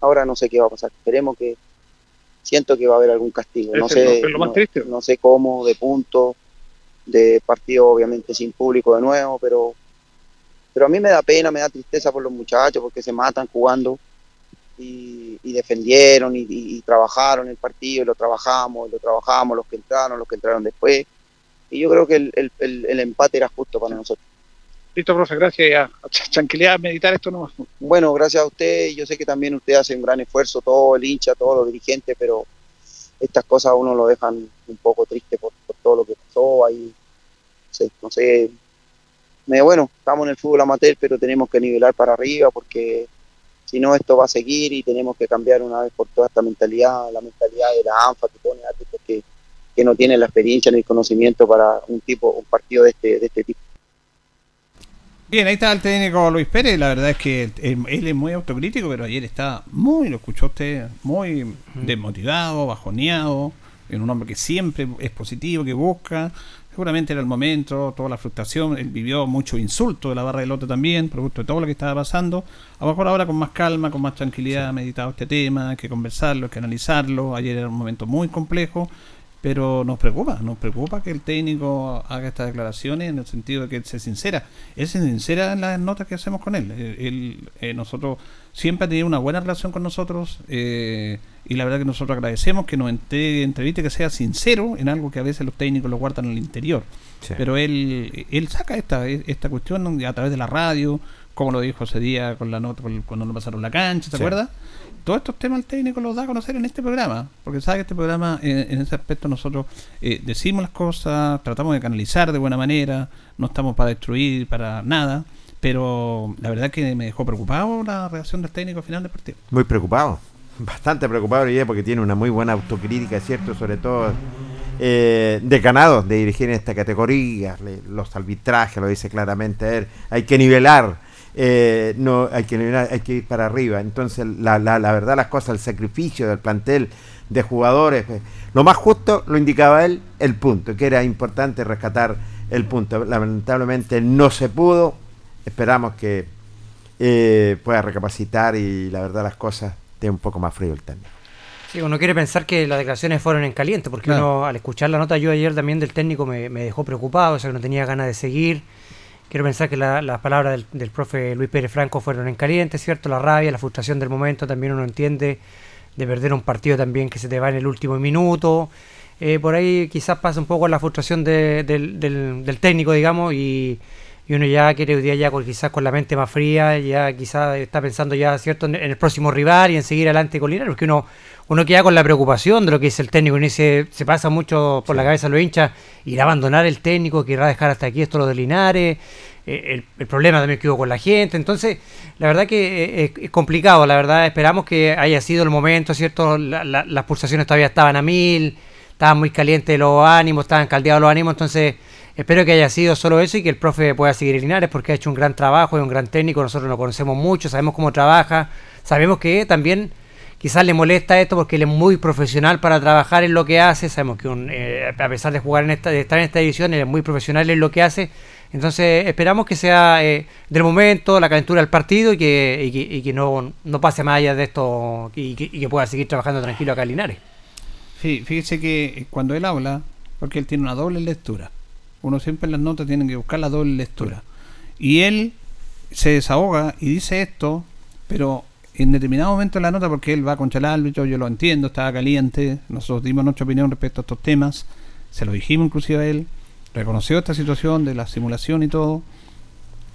ahora no sé qué va a pasar. Esperemos que siento que va a haber algún castigo. No sé, lo- es lo más no, no sé cómo, de punto, de partido obviamente sin público de nuevo, pero pero a mí me da pena, me da tristeza por los muchachos porque se matan jugando y, y defendieron y, y- y trabajaron el partido, y lo trabajamos, y lo trabajamos, los que entraron, los que entraron después. Y yo creo que el, el- el- el empate era justo para nosotros. Listo, profe, gracias. Ya, tranquilidad, meditar esto nomás. Bueno, gracias a usted. Yo sé que también usted hace un gran esfuerzo, todo el hincha, todos los dirigentes, pero estas cosas a uno lo dejan un poco triste por, todo lo que pasó ahí. No sé, no sé. Bueno, estamos en el fútbol amateur, pero tenemos que nivelar para arriba porque si no esto va a seguir y tenemos que cambiar una vez por toda esta mentalidad, la mentalidad de la ANFA que pone que, que no tienen la experiencia ni el conocimiento para un tipo, un partido de este, de este tipo. Bien, ahí está el técnico Luis Pérez. La verdad es que él, él es muy autocrítico, pero ayer estaba muy, lo escuchó usted, muy desmotivado, bajoneado. En un hombre que siempre es positivo, que busca. Seguramente era el momento, toda la frustración. Él vivió mucho insulto de la barra del otro también, producto de todo lo que estaba pasando. A lo mejor ahora con más calma, con más tranquilidad, ha meditado este tema, hay que conversarlo, hay que analizarlo. Ayer era un momento muy complejo. Pero nos preocupa, nos preocupa que el técnico haga estas declaraciones en el sentido de que él se sincera. Él se sincera en las notas que hacemos con él. Eh, él eh, nosotros siempre ha tenido una buena relación con nosotros eh, y la verdad que nosotros agradecemos que nos entre- entreviste, que sea sincero en algo que a veces los técnicos lo guardan en el interior. Sí. Pero él, él saca esta, esta cuestión a través de la radio, como lo dijo ese día con la nota cuando nos pasaron la cancha, ¿te Sí. acuerdas? Todos estos temas el técnico los da a conocer en este programa, porque sabe que este programa, eh, en ese aspecto, nosotros eh, decimos las cosas, tratamos de canalizar de buena manera, no estamos para destruir, para nada, pero la verdad que me dejó preocupado la reacción del técnico al final del partido. Muy preocupado, bastante preocupado porque tiene una muy buena autocrítica, cierto, sobre todo eh, de ganado de dirigir en esta categoría, los arbitrajes, lo dice claramente él, hay que nivelar, eh, no hay que hay que ir para arriba. Entonces, la, la, la verdad, las cosas, el sacrificio del plantel de jugadores, eh, lo más justo lo indicaba él, el punto, que era importante rescatar el punto. Lamentablemente no se pudo, esperamos que eh, pueda recapacitar y la verdad las cosas esté un poco más frío el técnico. Sí, uno quiere pensar que las declaraciones fueron en caliente, porque Claro. uno al escuchar la nota yo ayer también del técnico me, me dejó preocupado, o sea que no tenía ganas de seguir. Quiero pensar que la- las palabras del, del profe Luis Pérez Franco fueron en caliente, ¿cierto? La rabia, la frustración del momento, también uno entiende de perder un partido también que se te va en el último minuto. Eh, por ahí quizás pasa un poco la frustración de- del, del- del técnico, digamos, y, y uno ya quiere hoy día ya con, quizás con la mente más fría, ya quizás está pensando ya, ¿cierto?, en, el próximo rival y en seguir adelante con Linares, porque uno, uno queda con la preocupación de lo que es el técnico, y se, se pasa mucho por la cabeza a los hinchas, irá a abandonar el técnico, que irá a dejar hasta aquí esto lo de Linares, eh, el, el problema también que hubo con la gente, entonces la verdad que eh, es, es complicado, la verdad esperamos que haya sido el momento, ¿cierto? La- la- las pulsaciones todavía estaban a mil, estaban muy calientes los ánimos, estaban caldeados los ánimos, entonces espero que haya sido solo eso y que el profe pueda seguir en Linares porque ha hecho un gran trabajo, es un gran técnico, nosotros lo conocemos mucho, sabemos cómo trabaja, sabemos que también quizás le molesta esto porque él es muy profesional para trabajar en lo que hace, sabemos que un, eh, a pesar de jugar en esta, de estar en esta división, él es muy profesional en lo que hace, entonces esperamos que sea eh, del momento, la calentura del partido y que, y que, no, no pase más allá de esto y que, y que pueda seguir trabajando tranquilo acá en Linares. Fí- Fíjese que cuando él habla, porque él tiene una doble lectura, uno siempre en las notas tiene que buscar la doble lectura. Y él se desahoga y dice esto, pero en determinado momento de la nota, porque él va el árbitro, yo lo entiendo, estaba caliente, nosotros dimos nuestra opinión respecto a estos temas, se lo dijimos inclusive a él, reconoció esta situación de la simulación y todo,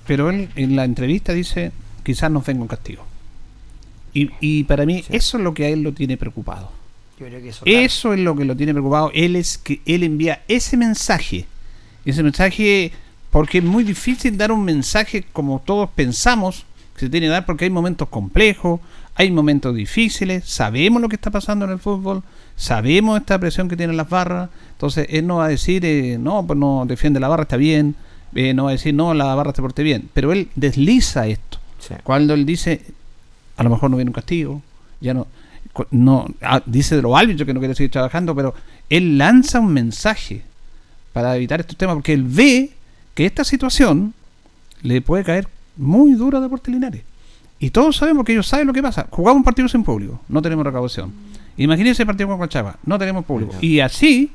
pero él en la entrevista dice, quizás nos venga un castigo. Y, y para mí eso es lo que a él lo tiene preocupado. Yo creo que eso, Eso es lo que lo tiene preocupado. Él es que él envía ese mensaje. Ese mensaje, porque es muy difícil dar un mensaje como todos pensamos que se tiene que dar, porque hay momentos complejos, hay momentos difíciles, sabemos lo que está pasando en el fútbol, sabemos esta presión que tienen las barras. Entonces, él no va a decir, eh, no, pues no defiende la barra, está bien. eh, no va a decir, no, la barra se porte bien. Pero él desliza esto. Cuando él dice, a lo mejor no viene un castigo, ya no, no ah, dice de los árbitros que no quiere seguir trabajando, pero él lanza un mensaje para evitar estos temas, porque él ve que esta situación le puede caer muy duro a Deportes Linares. Y todos sabemos que ellos saben lo que pasa. Jugamos un partido sin público, no tenemos recaudación. Imagínense el partido con Colchagua, no tenemos público. Y así,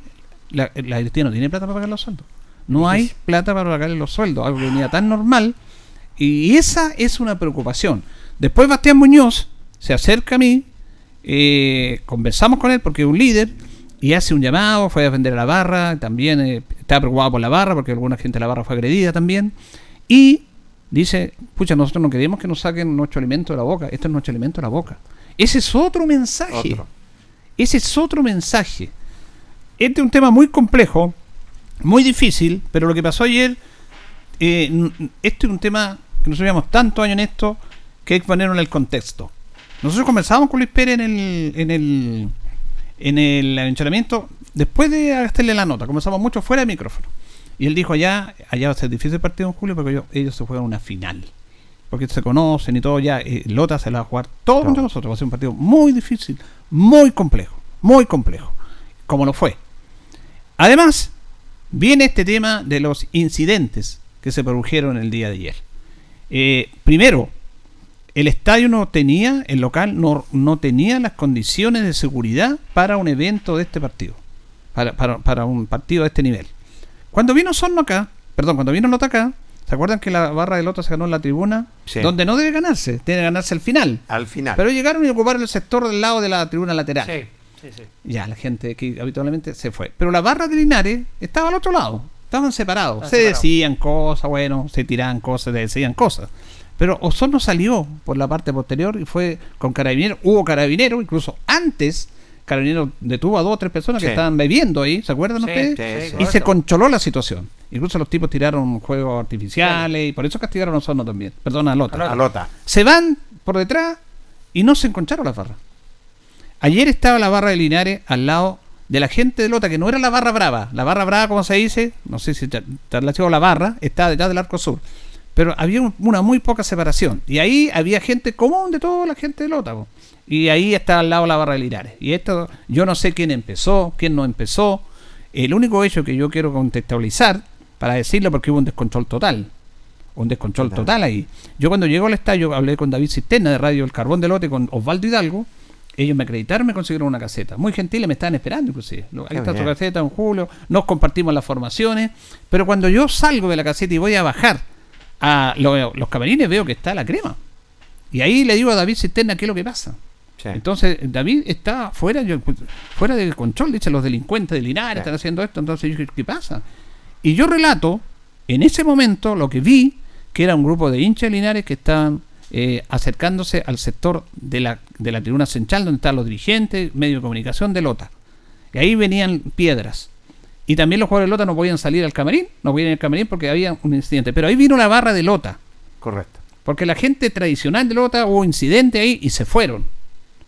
la, la directiva no tiene plata para pagar los sueldos. No hay plata para pagarle los sueldos, algo que venía tan normal. Y esa es una preocupación. Después Bastián Muñoz se acerca a mí, eh, conversamos con él porque es un líder y hace un llamado, fue a defender a la barra, también eh, está preocupado por la barra porque alguna gente de la barra fue agredida también. Y dice, pucha, nosotros no queremos que nos saquen nuestro alimento de la boca, esto es nuestro alimento de la boca. Ese es otro mensaje. Otro. Ese es otro mensaje. Este es un tema muy complejo, muy difícil, pero lo que pasó ayer, eh, este es un tema que nosotros llevamos tantos años en esto, que hay que ponerlo en el contexto. Nosotros conversábamos con Luis Pérez en el, en el, en el entrenamiento, después de gastarle la nota, conversamos mucho fuera de micrófono. Y él dijo, allá, allá va a ser difícil el partido en julio porque ellos, ellos se juegan una final. Porque se conocen y todo ya. eh, Lota se la va a jugar todo contra nosotros. Va a ser un partido muy difícil, muy complejo, muy complejo. Como lo fue. Además, viene este tema de los incidentes que se produjeron el día de ayer. Eh, primero, el estadio no tenía, el local no, no tenía las condiciones de seguridad para un evento de este partido. para, para, para un partido de este nivel. Cuando vino Sorno acá, perdón, cuando vino Lota acá, ¿se acuerdan que la barra de Lota se ganó en la tribuna? Sí. Donde no debe ganarse, debe ganarse al final. Al final. Pero llegaron y ocuparon el sector del lado de la tribuna lateral. Sí, sí, sí. Ya, la gente que habitualmente se fue. Pero la barra de Linares estaba al otro lado. Estaban separados. Estaban se separados. decían cosas, bueno, se tiraban cosas, se decían cosas. Pero Osorno salió por la parte posterior y fue con carabineros. Hubo carabineros, incluso antes, carabineros detuvo a dos o tres personas Sí. que estaban bebiendo ahí, ¿se acuerdan Sí, ustedes? sí, y se controló la situación. Incluso los tipos tiraron juegos artificiales y por eso castigaron a Osorno también. Perdón, a Lota. A Lota. Se van por detrás y no se encontraron las barras. Ayer estaba la barra de Linares al lado de la gente de Lota, que no era la barra brava. La barra brava, como se dice, no sé si has la barra, está detrás del arco sur. Pero había un- una muy poca separación. Y ahí había gente común de toda la gente de Lota. po. Y ahí está al lado la barra de Linares. Y esto, yo no sé quién empezó, quién no empezó. El único hecho que yo quiero contextualizar, para decirlo, porque hubo un descontrol total. Un descontrol Total. total ahí. Yo cuando llego al estadio hablé con David Cisterna de Radio El Carbón de Lote, con Osvaldo Hidalgo. Ellos me acreditaron, me consiguieron una caseta. Muy gentiles, me estaban esperando inclusive. Ahí Qué está bien. caseta en julio. Nos compartimos las formaciones. Pero cuando yo salgo de la caseta y voy a bajar a lo- los camarines, veo que está la crema. Y ahí le digo a David Cisterna qué es lo que pasa. Sí. Entonces, David está fuera, yo- fuera del control, dice los delincuentes de Linares Sí. están haciendo esto, entonces yo dije, ¿qué pasa? Y yo relato, en ese momento, lo que vi, que era un grupo de hinchas de Linares que estaban eh, acercándose al sector de la, de la tribuna central, donde están los dirigentes, medio de comunicación de Lota. Y ahí venían piedras. Y también los jugadores de Lota no podían salir al camarín, no podían ir al camarín porque había un incidente. Pero ahí vino la barra de Lota. Correcto. Porque la gente tradicional de Lota hubo incidente ahí y se fueron.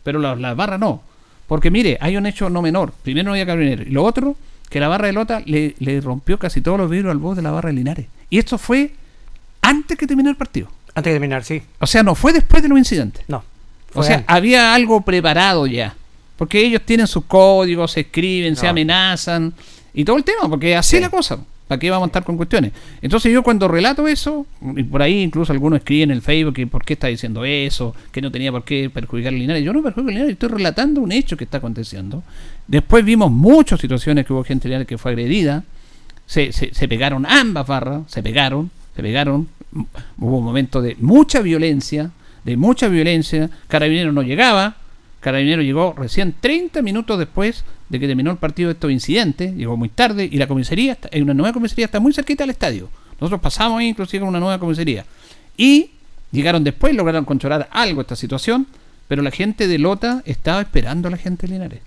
Pero la, la barra no. Porque mire, hay un hecho no menor. Primero no había carabineros. Y lo otro, que la barra de Lota le, le rompió casi todos los vidrios al bus de la barra de Linares. Y esto fue antes que terminara el partido. Antes de terminar, sí. O sea, no fue después de los incidentes. No. O sea, antes. había algo preparado ya. Porque ellos tienen sus códigos, se escriben, se amenazan y todo el tema, porque así Sí. la cosa. ¿Para qué vamos a estar con cuestiones? Entonces yo cuando relato eso, y por ahí incluso algunos escriben en el Facebook que por qué está diciendo eso, que no tenía por qué perjudicar a Linares. Yo no perjudico a Linares, estoy relatando un hecho que está aconteciendo. Después vimos muchas situaciones que hubo gente Linares que fue agredida, se, se, se pegaron ambas barras, se pegaron, se pegaron, hubo momentos de mucha violencia, de mucha violencia, Carabinero no llegaba, Carabinero llegó recién 30 minutos después que terminó el partido de estos incidentes, llegó muy tarde y la comisaría, está, una nueva comisaría, está muy cerquita del estadio. Nosotros pasamos ahí inclusive con una nueva comisaría. Y llegaron después, lograron controlar algo esta situación, pero la gente de Lota estaba esperando a la gente de Linares.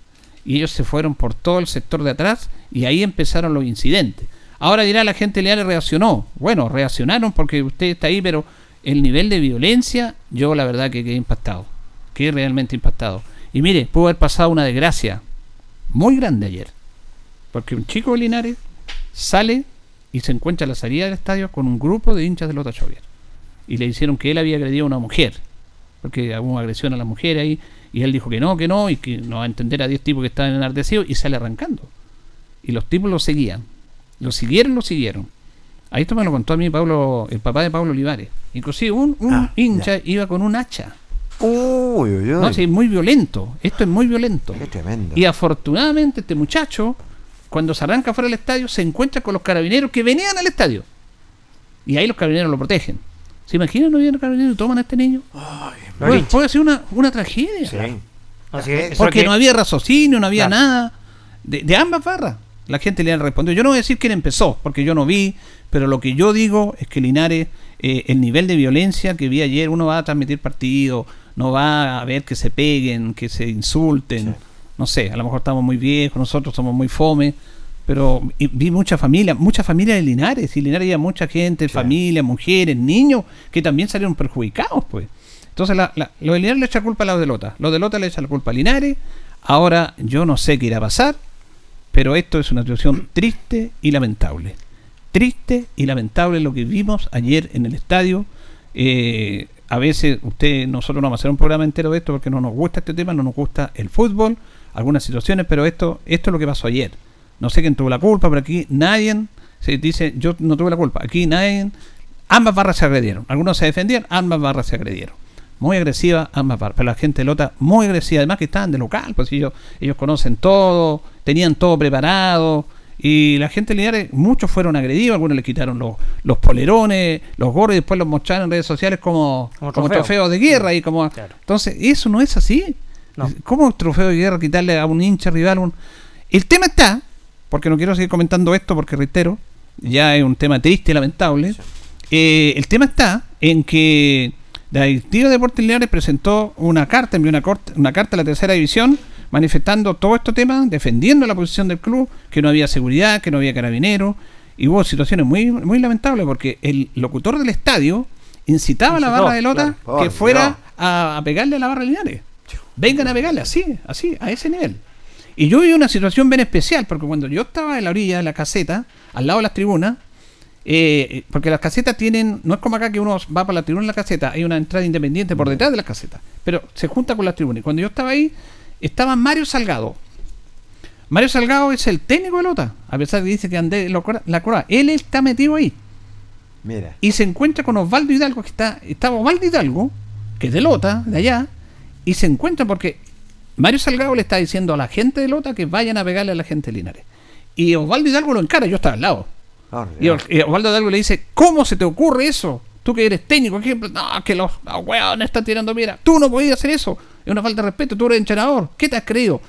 Y ellos se fueron por todo el sector de atrás y ahí empezaron los incidentes. Ahora dirá la gente Linares reaccionó. Bueno, reaccionaron porque usted está ahí, pero el nivel de violencia, yo la verdad que quedé impactado. Quedé realmente impactado. Y mire, pudo haber pasado una desgracia muy grande ayer. Porque un chico de Linares sale y se encuentra a la salida del estadio con un grupo de hinchas de Lota Chovier. Y le hicieron que él había agredido a una mujer. Porque hubo una agresión a la mujer ahí. Y él dijo que no, que no, y que no va a entender a 10 tipos que estaban enardecidos y sale arrancando. Y los tipos lo seguían. Lo siguieron, lo siguieron. Ahí esto me lo contó a mí Pablo, el papá de Pablo Olivares. Inclusive un, un Ah, hincha iba con un hacha. Uy, uy, uy. No, sí, es muy violento. Esto es muy violento. Qué tremendo. Y afortunadamente este muchacho, cuando se arranca fuera del estadio, se encuentra con los carabineros que venían al estadio. Y ahí los carabineros lo protegen. ¿Se imaginan no vienen carabineros y toman a este niño? puede, lincha. puede ser una, una tragedia. Sí. Así es, Porque que- no había raciocinio, no había Claro. nada. De, de ambas barras. La gente le respondió. Yo no voy a decir quién empezó, porque yo no vi, pero lo que yo digo es que Linares, eh, el nivel de violencia que vi ayer, uno va a transmitir partido, no va a ver que se peguen, que se insulten. No sé, a lo mejor estamos muy viejos, nosotros somos muy fome, pero vi mucha familia, mucha familia de Linares, y Linares había mucha gente, familia, mujeres, niños, que también salieron perjudicados, pues. Entonces, la, la- lo de Linares le echa culpa a los de Lota. Los de Lota le echan la culpa a Linares. Ahora, yo no sé qué irá a pasar, pero esto es una situación triste y lamentable. Triste y lamentable lo que vimos ayer en el estadio. Eh, a veces, usted, nosotros no vamos a hacer un programa entero de esto porque no nos gusta este tema, no nos gusta el fútbol, algunas situaciones, pero esto, esto es lo que pasó ayer. No sé quién tuvo la culpa, pero aquí nadie se dice, yo no tuve la culpa. Aquí nadie, ambas barras se agredieron. Algunos se defendían, ambas barras se agredieron. muy agresiva ambas partes. Pero la gente Lota muy agresiva, además que estaban de local, pues ellos, ellos conocen todo, tenían todo preparado. Y la gente de Linares, muchos fueron agredidos, algunos le quitaron los, los polerones, los gorros y después los mostraron en redes sociales como, Como como trofeo. trofeos de guerra. y como Entonces, eso no es así. No. ¿Cómo trofeo de guerra quitarle a un hincha rival? un- El tema está, porque no quiero seguir comentando esto porque reitero, ya es un tema triste y lamentable. Eh, el tema está en que la directiva de Deportes Linares presentó una carta, envió una, corte- una carta a la tercera división manifestando todo este tema, defendiendo la posición del club, que no había seguridad, que no había carabineros, y hubo situaciones muy, muy lamentables porque el locutor del estadio incitaba a la barra de Lota claro. que Por fuera a, a pegarle a la barra de Linares. Vengan a pegarle, así, así, a ese nivel. Y yo vi una situación bien especial, porque cuando yo estaba en la orilla de la caseta, al lado de las tribunas, eh, porque las casetas tienen, no es como acá que uno va para la tribuna en la caseta, hay una entrada independiente por detrás de las casetas, pero se junta con las tribunas. Y cuando yo estaba ahí, estaba Mario Salgado. Mario Salgado es el técnico de Lota, a pesar de que dice que cora- la cora. Él está metido ahí Mira. y se encuentra con Osvaldo Hidalgo, que está, estaba Osvaldo Hidalgo, que es de Lota, de allá, y se encuentra porque Mario Salgado le está diciendo a la gente de Lota que vayan a pegarle a la gente de Linares. Y Osvaldo Hidalgo lo encara, yo estaba al lado. Por Y, Osvaldo Hidalgo le dice, ¿cómo se te ocurre eso? Tú que eres técnico, ejemplo, no, que los, los weones están tirando mira, tú no podías hacer eso, es una falta de respeto, tú eres entrenador, ¿qué te has creído?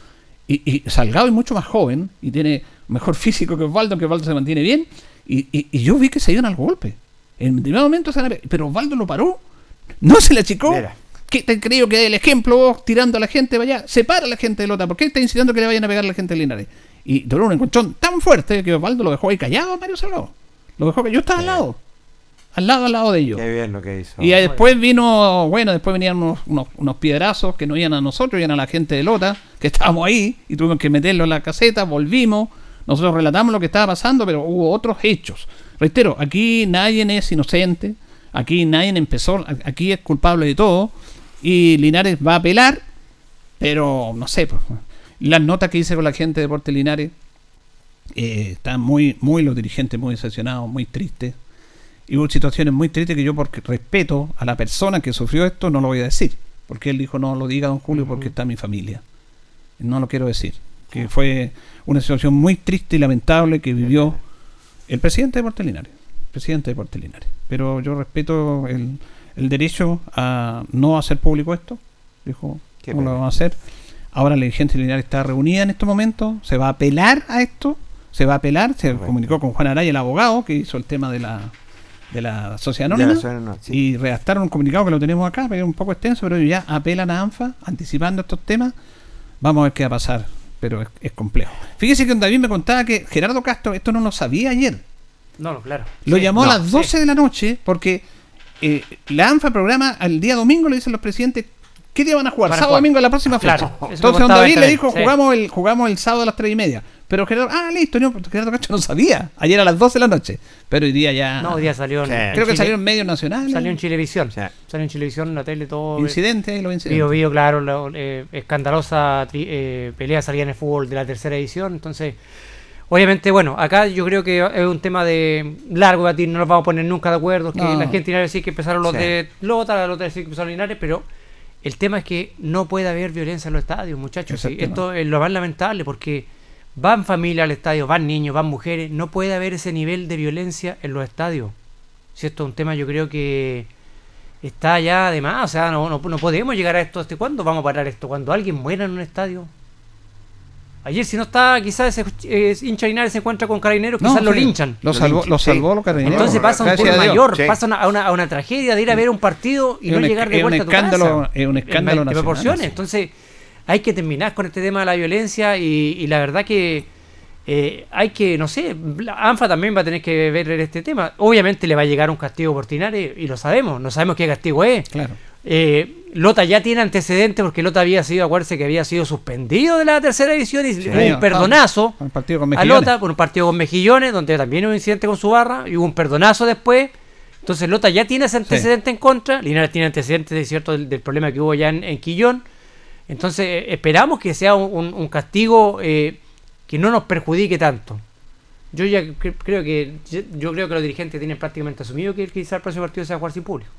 Y, y Salgado es mucho más joven y tiene mejor físico que Osvaldo, que Osvaldo se mantiene bien, y, y- y yo vi que se iban al golpe. En momento van a pe- pero Osvaldo lo paró, no se le achicó. Mira. ¿Qué te creo que el ejemplo vos tirando a la gente vaya? Separa a la gente de Lota, ¿por qué está incitando que le vayan a pegar a la gente de Linares? Y duró un encontrón tan fuerte que Osvaldo lo dejó ahí callado a Mario Salgado. Lo dejó que yo estaba al lado. Al lado, al lado de ellos. Qué bien lo que hizo. Y después vino, bueno, después venían unos, unos, unos piedrazos que no iban a nosotros, iban a la gente de Lota, que estábamos ahí y tuvimos que meterlo en la caseta, volvimos, nosotros relatamos lo que estaba pasando, pero hubo otros hechos. Reitero, aquí nadie es inocente, aquí nadie empezó, aquí es culpable de todo, y Linares va a apelar, pero no sé, pues, las notas que hice con la gente de Deportes Linares, eh, están muy, muy los dirigentes muy decepcionados, muy tristes. Y hubo situaciones muy tristes que yo, por respeto a la persona que sufrió esto, no lo voy a decir. Porque él dijo, no lo diga, don Julio, porque está mi familia. No lo quiero decir. Que fue una situación muy triste y lamentable que vivió el presidente de Deportes Linares. Presidente de Deportes Linares. Pero yo respeto el, el derecho a no hacer público esto. Dijo, Qué ¿cómo lo vamos a hacer? Ahora la de Linares está reunida en estos momentos. Se va a apelar a esto. Se va a apelar. Se Correcto. comunicó con Juan Araya, el abogado, que hizo el tema de la, de la sociedad la anónima. sí. Y redactaron un comunicado que lo tenemos acá, pero es un poco extenso, pero ellos ya apelan a ANFA, anticipando estos temas. Vamos a ver qué va a pasar, pero es, es complejo. Fíjese que don David me contaba que Gerardo Castro, esto no lo sabía ayer, No, claro. lo Sí, llamó no, a las sí. 12 de la noche porque eh, la ANFA programa al día domingo, le dicen los presidentes, ¿qué día van a jugar? Van a sábado jugar. domingo la próxima fecha. Claro, Entonces don David le dijo, sí. jugamos, el, jugamos el sábado a las 3 y media. Pero Gerardo, ah, listo, no, Gerardo Castro no sabía. Ayer a las 12 de la noche. Pero hoy día ya... No, hoy día salió en, Sí. en Creo que Chile- salió en medios nacionales. Salió en Chilevisión. Sí. Salió en Chilevisión, en la tele, todo. Incidentes, ahí los incidentes. Vio, vio, claro, la eh, escandalosa tri- eh, pelea salía en el fútbol de la tercera edición. Entonces, obviamente, bueno, acá yo creo que es un tema de largo batir, no nos vamos a poner nunca de acuerdo. Que No. la gente iba a decir que empezaron los Sí. de Lota, los de decir que empezaron Linares, pero el tema es que no puede haber violencia en los estadios, muchachos. Esto es lo más lamentable porque van familias al estadio, van niños, van mujeres. No puede haber ese nivel de violencia en los estadios. Si esto es un tema, yo creo que está ya de más. O sea, no, no, no podemos llegar a esto. ¿Hasta cuándo vamos a parar esto? Cuando alguien muera en un estadio. Ayer, si no está, quizás ese eh, hincha Linares se encuentra con carabineros, No, quizás lo sí, linchan. Lo Lo salvó, lo sí. salvó los carabineros. Entonces pasa un Gracias tema a Dios. mayor, Sí. pasa una- a, una, a una tragedia de ir a ver un partido y Es no un llegar de vuelta a tu escándalo- casa. es un escándalo nacional, proporciones. sí. Entonces, hay que terminar con este tema de la violencia y, y la verdad que eh, hay que, no sé, ANFA también va a tener que ver este tema. Obviamente le va a llegar un castigo por Tinares y lo sabemos, no sabemos qué castigo es. Claro. Eh, Lota ya tiene antecedentes porque Lota había sido, acuérdense que había sido suspendido de la tercera división y hubo un perdonazo Un partido con a Mejillones. Lota por un partido con Mejillones, donde también hubo un incidente con su barra y hubo un perdonazo después. Entonces Lota ya tiene ese antecedente en contra, Linares tiene antecedentes de cierto del, del problema que hubo ya en, en Quillón. Entonces eh, esperamos que sea un, un- un castigo eh, que no nos perjudique tanto. Yo ya cre- creo que yo creo que los dirigentes tienen prácticamente asumido que quizá el próximo partido se va a jugar sin público.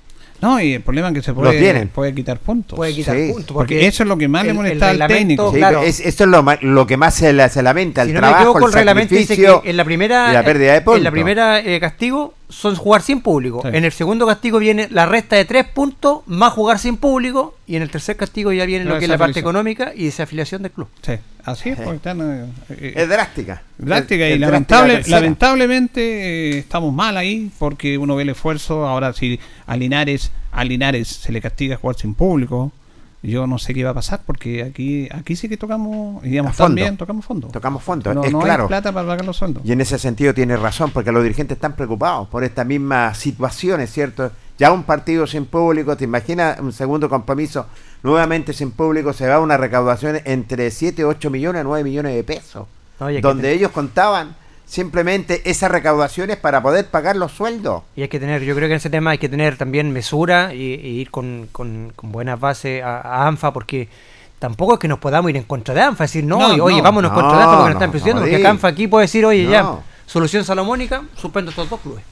No, y el problema es que se Lo puede, tienen. puede quitar puntos. Puede quitar Sí, puntos. porque eso es lo que más le el- molesta al técnico. Sí, claro. es- esto es lo, lo que más se, la- se lamenta, el si no me trabajo, equivoco, el el reglamento dice sacrificio que en la primera, y la pérdida de en la primera eh, castigo son jugar sin público. Sí. En el segundo castigo viene la resta de tres puntos más jugar sin público. Y en el tercer castigo ya viene La lo que es la parte económica y desafiliación del club. Sí, así es, porque están, eh, eh, Es drástica. drástica Es- y es lamentable, drástica lamentablemente eh, estamos mal ahí porque uno ve el esfuerzo. Ahora si a Linares, a Linares se le castiga jugar sin público, yo no sé qué va a pasar porque aquí aquí sí que tocamos, digamos A fondo. también tocamos fondo. Tocamos fondo, No, es no claro. hay plata para pagar los sueldos. Y en ese sentido tiene razón, porque los dirigentes están preocupados por esta misma situación, ¿es cierto? Ya un partido sin público, te imaginas un segundo compromiso nuevamente sin público, se va a una recaudación entre 7, 8 millones, 9 millones de pesos, y donde ellos contaban simplemente esas recaudaciones para poder pagar los sueldos. Y hay que tener, yo creo que en ese tema hay que tener también mesura y, y ir con, con- con buenas bases a, a ANFA porque tampoco es que nos podamos ir en contra de ANFA, decir, no, No, y, oye, no. vámonos No, contra de ANFA porque nos no, están presionando, no, porque acá ANFA aquí puede decir, oye, No. ya, solución salomónica, suspendo estos dos clubes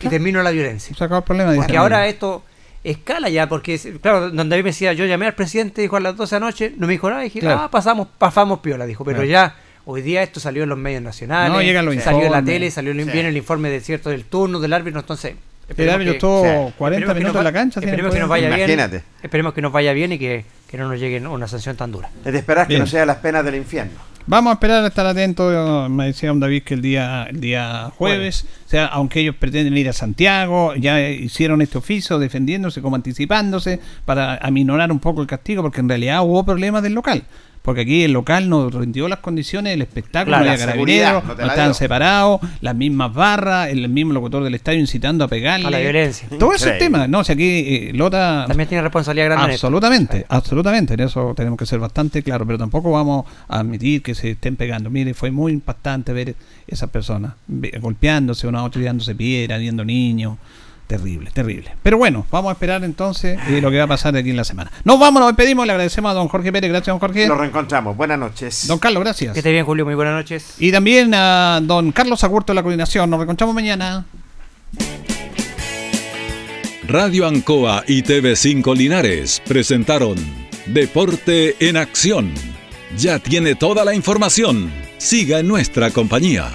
y termino la violencia. Se acabó el problema. Porque ahora esto escala ya, porque, claro, donde David me decía, yo llamé al presidente, dijo a las 12 de la noche, no me dijo nada, dije, Claro. ah, pasamos, pasamos piola, dijo, pero Claro. ya, hoy día esto salió en los medios nacionales, No, llegan los salió en la tele, salió viene el informe de cierto del turno del árbitro, entonces... El esperemos árbitro que- estuvo sí. 40 esperemos que minutos en la cancha. Esperemos que nos vaya Imagínate. bien. Esperemos que nos vaya bien y que, que no nos llegue una sanción tan dura. Es de esperar que no sea las penas del infierno. Vamos a esperar a estar atentos. Me decía un David que el día, el día jueves, o sea, aunque ellos pretenden ir a Santiago, ya hicieron este oficio defendiéndose, como anticipándose, para aminorar un poco el castigo, porque en realidad hubo problemas del local. Porque aquí el local no rindió las condiciones, el espectáculo, Claro, no había carabineros, no estaban separados, las mismas barras, el mismo locutor del estadio incitando a pegarle. A la violencia. Todo ese Increíble. tema, no, o sea, aquí eh, Lota También tiene responsabilidad grande en esto. Absolutamente, absolutamente. En eso tenemos que ser bastante claros, pero tampoco vamos a admitir que se estén pegando. Mire, fue muy impactante ver esas personas golpeándose, una a otra tirándose piedra, viendo niños. Terrible, terrible. Pero bueno, vamos a esperar entonces eh, lo que va a pasar de aquí en la semana. Nos vamos, nos despedimos, le agradecemos a don Jorge Pérez, gracias don Jorge. Nos reencontramos. Buenas noches. Don Carlos, gracias. Que esté bien, Julio. Muy buenas noches. Y también a don Carlos Agurto de la coordinación. Nos reencontramos mañana. Radio Ancoa y TV5 Linares presentaron Deporte en Acción. Ya tiene toda la información. Siga en nuestra compañía.